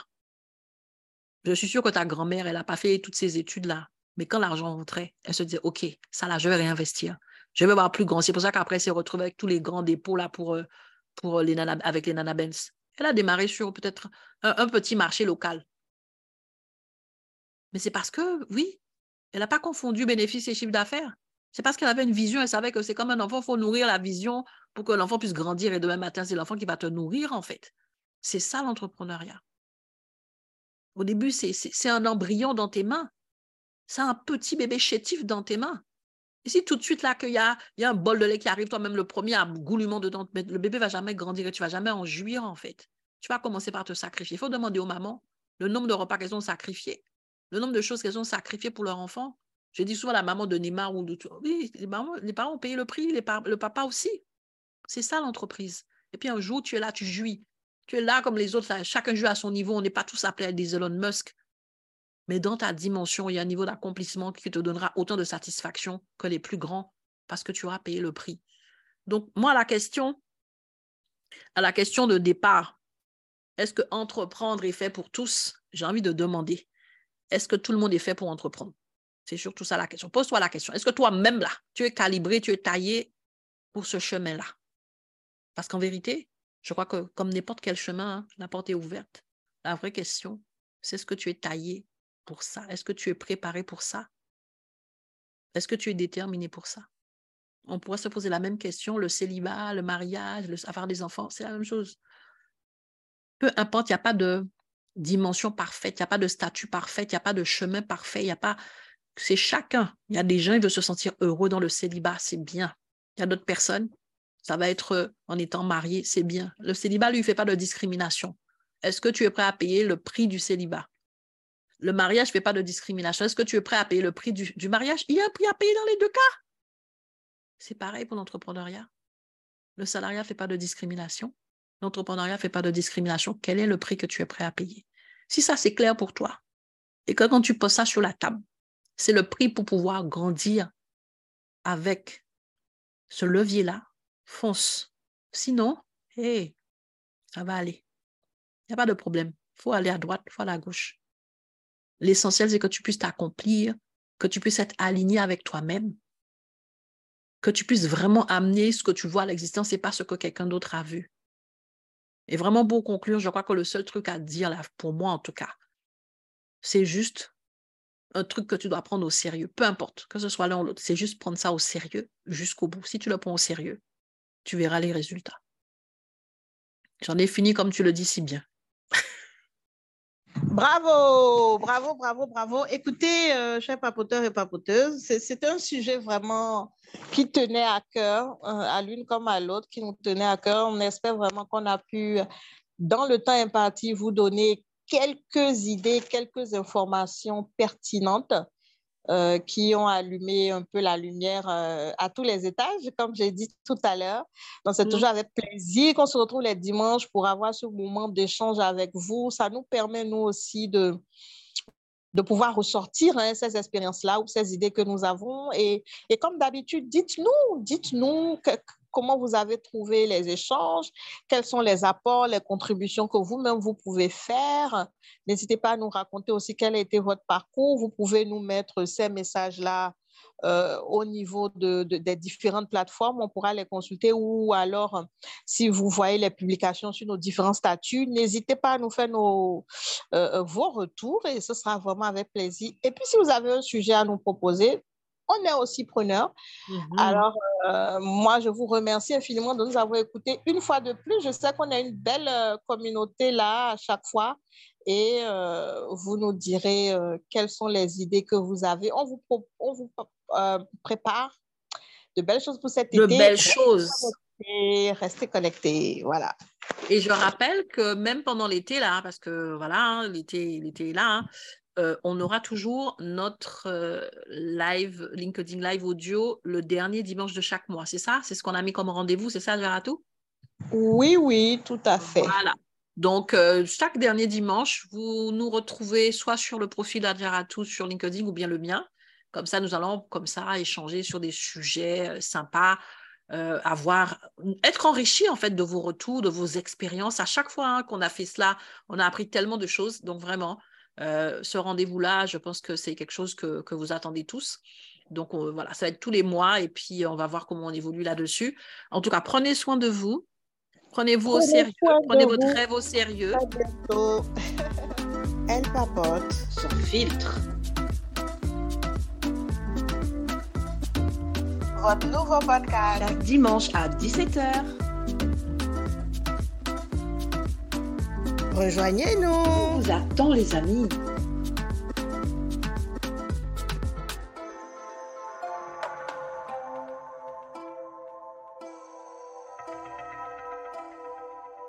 Speaker 1: Je suis sûre que ta grand-mère, elle n'a pas fait toutes ces études-là. Mais quand l'argent rentrait, elle se disait, OK, ça là, je vais réinvestir. Je vais avoir plus grand. C'est pour ça qu'après, elle s'est retrouvée avec tous les grands dépôts là pour, euh, pour les avec les nanabens. Elle a démarré sur peut-être un, petit marché local. Mais c'est parce que, oui, elle n'a pas confondu bénéfice et chiffre d'affaires. C'est parce qu'elle avait une vision, elle savait que c'est comme un enfant, il faut nourrir la vision pour que l'enfant puisse grandir et demain matin, c'est l'enfant qui va te nourrir en fait. C'est ça l'entrepreneuriat. Au début, c'est un embryon dans tes mains. C'est un petit bébé chétif dans tes mains. Et si tout de suite, là, qu'il y a, un bol de lait qui arrive, toi-même le premier, un goulûment dedans, le bébé va jamais grandir et tu vas jamais en jouir, en fait. Tu vas commencer par te sacrifier. Il faut demander aux mamans le nombre de repas qu'elles ont sacrifiés, le nombre de choses qu'elles ont sacrifiées pour leur enfant. Je dis souvent à la maman de Neymar ou de Oui, les, les parents ont payé le prix, les le papa aussi. C'est ça l'entreprise. Et puis un jour, tu es là, tu jouis. Tu es là comme les autres, chacun joue à son niveau. On n'est pas tous appelés à des Elon Musk. Mais dans ta dimension, il y a un niveau d'accomplissement qui te donnera autant de satisfaction que les plus grands parce que tu auras payé le prix. Donc, moi, la question, à la question de départ, est-ce que entreprendre est fait pour tous? J'ai envie de demander, est-ce que tout le monde est fait pour entreprendre? C'est surtout ça la question. Pose-toi la question. Est-ce que toi-même, là, tu es calibré, tu es taillé pour ce chemin-là? Parce qu'en vérité, je crois que comme n'importe quel chemin, hein, la porte est ouverte. La vraie question, c'est est-ce que tu es taillé pour ça? Est-ce que tu es préparé pour ça? Est-ce que tu es déterminé pour ça? On pourrait se poser la même question, le célibat, le mariage, le, avoir des enfants, c'est la même chose. Peu importe, il n'y a pas de dimension parfaite, il n'y a pas de statut parfait, il n'y a pas de chemin parfait, il n'y a pas... C'est chacun. Il y a des gens, qui veulent se sentir heureux dans le célibat, c'est bien. Il y a d'autres personnes, ça va être en étant marié, c'est bien. Le célibat, lui, ne fait pas de discrimination. Est-ce que tu es prêt à payer le prix du célibat? Le mariage ne fait pas de discrimination. Est-ce que tu es prêt à payer le prix du, mariage? Il y a un prix à payer dans les deux cas. C'est pareil pour l'entrepreneuriat. Le salariat ne fait pas de discrimination. L'entrepreneuriat ne fait pas de discrimination. Quel est le prix que tu es prêt à payer? Si ça, c'est clair pour toi, et que quand tu poses ça sur la table, c'est le prix pour pouvoir grandir avec ce levier-là, fonce. Sinon, hé, ça va aller. Il n'y a pas de problème. Il faut aller à droite, il faut aller à gauche. L'essentiel, c'est que tu puisses t'accomplir, que tu puisses être aligné avec toi-même, que tu puisses vraiment amener ce que tu vois à l'existence et pas ce que quelqu'un d'autre a vu. Et vraiment, pour conclure, je crois que le seul truc à dire, là, pour moi en tout cas, c'est juste un truc que tu dois prendre au sérieux, peu importe, que ce soit l'un ou l'autre, c'est juste prendre ça au sérieux jusqu'au bout. Si tu le prends au sérieux, tu verras les résultats. J'en ai fini comme tu le dis si bien.
Speaker 2: Bravo, bravo, bravo, bravo. Écoutez, euh, chers papoteurs et papoteuses, c'est un sujet vraiment qui tenait à cœur, euh, à l'une comme à l'autre, qui nous tenait à cœur. On espère vraiment qu'on a pu, dans le temps imparti, vous donner quelques idées, quelques informations pertinentes euh, qui ont allumé un peu la lumière euh, à tous les étages, comme j'ai dit tout à l'heure. Donc, c'est mm. toujours avec plaisir qu'on se retrouve les dimanches pour avoir ce moment d'échange avec vous. Ça nous permet, nous aussi, de, de pouvoir ressortir hein, ces expériences-là ou ces idées que nous avons. Et, et comme d'habitude, dites-nous, dites-nous comment vous avez trouvé les échanges, quels sont les apports, les contributions que vous-même vous pouvez faire. N'hésitez pas à nous raconter aussi quel a été votre parcours. Vous pouvez nous mettre ces messages-là euh, au niveau de, des différentes plateformes. On pourra les consulter ou alors, si vous voyez les publications sur nos différents statuts, n'hésitez pas à nous faire euh, vos retours et ce sera vraiment avec plaisir. Et puis, si vous avez un sujet à nous proposer, on est aussi preneur. Mhm. Alors, euh, moi, je vous remercie infiniment de nous avoir écoutés une fois de plus. Je sais qu'on a une belle euh, communauté là à chaque fois et euh, vous nous direz quelles sont les idées que vous avez. On vous, on vous prépare de belles choses pour cet été.
Speaker 1: De belles choses.
Speaker 2: Et restez connectés, voilà.
Speaker 1: Et je rappelle que même pendant l'été, là, parce que voilà, hein, l'été, l'été est là, hein, euh, on aura toujours notre euh, live, LinkedIn Live audio, le dernier dimanche de chaque mois. C'est ça? C'est ce qu'on a mis comme rendez-vous, c'est ça, Verato?
Speaker 2: Oui, oui, tout à fait.
Speaker 1: Voilà. Donc, chaque dernier dimanche, vous nous retrouvez soit sur le profil d'Adjaratou sur LinkedIn ou bien le mien. Comme ça, nous allons comme ça échanger sur des sujets sympas, avoir, être enrichi en fait de vos retours, de vos expériences. À chaque fois hein, qu'on a fait cela, on a appris tellement de choses. Donc, vraiment, ce rendez-vous-là, je pense que c'est quelque chose que, que, vous attendez tous. Donc, voilà, ça va être tous les mois et puis on va voir comment on évolue là-dessus. En tout cas, prenez soin de vous. Prenez-vous au sérieux. Prenez votre rêve au sérieux. [laughs]
Speaker 2: Elle papote.
Speaker 1: Sans filtre.
Speaker 2: Votre nouveau podcast.
Speaker 1: Chaque dimanche à 17h.
Speaker 2: Rejoignez-nous.
Speaker 1: On vous attend, les amis.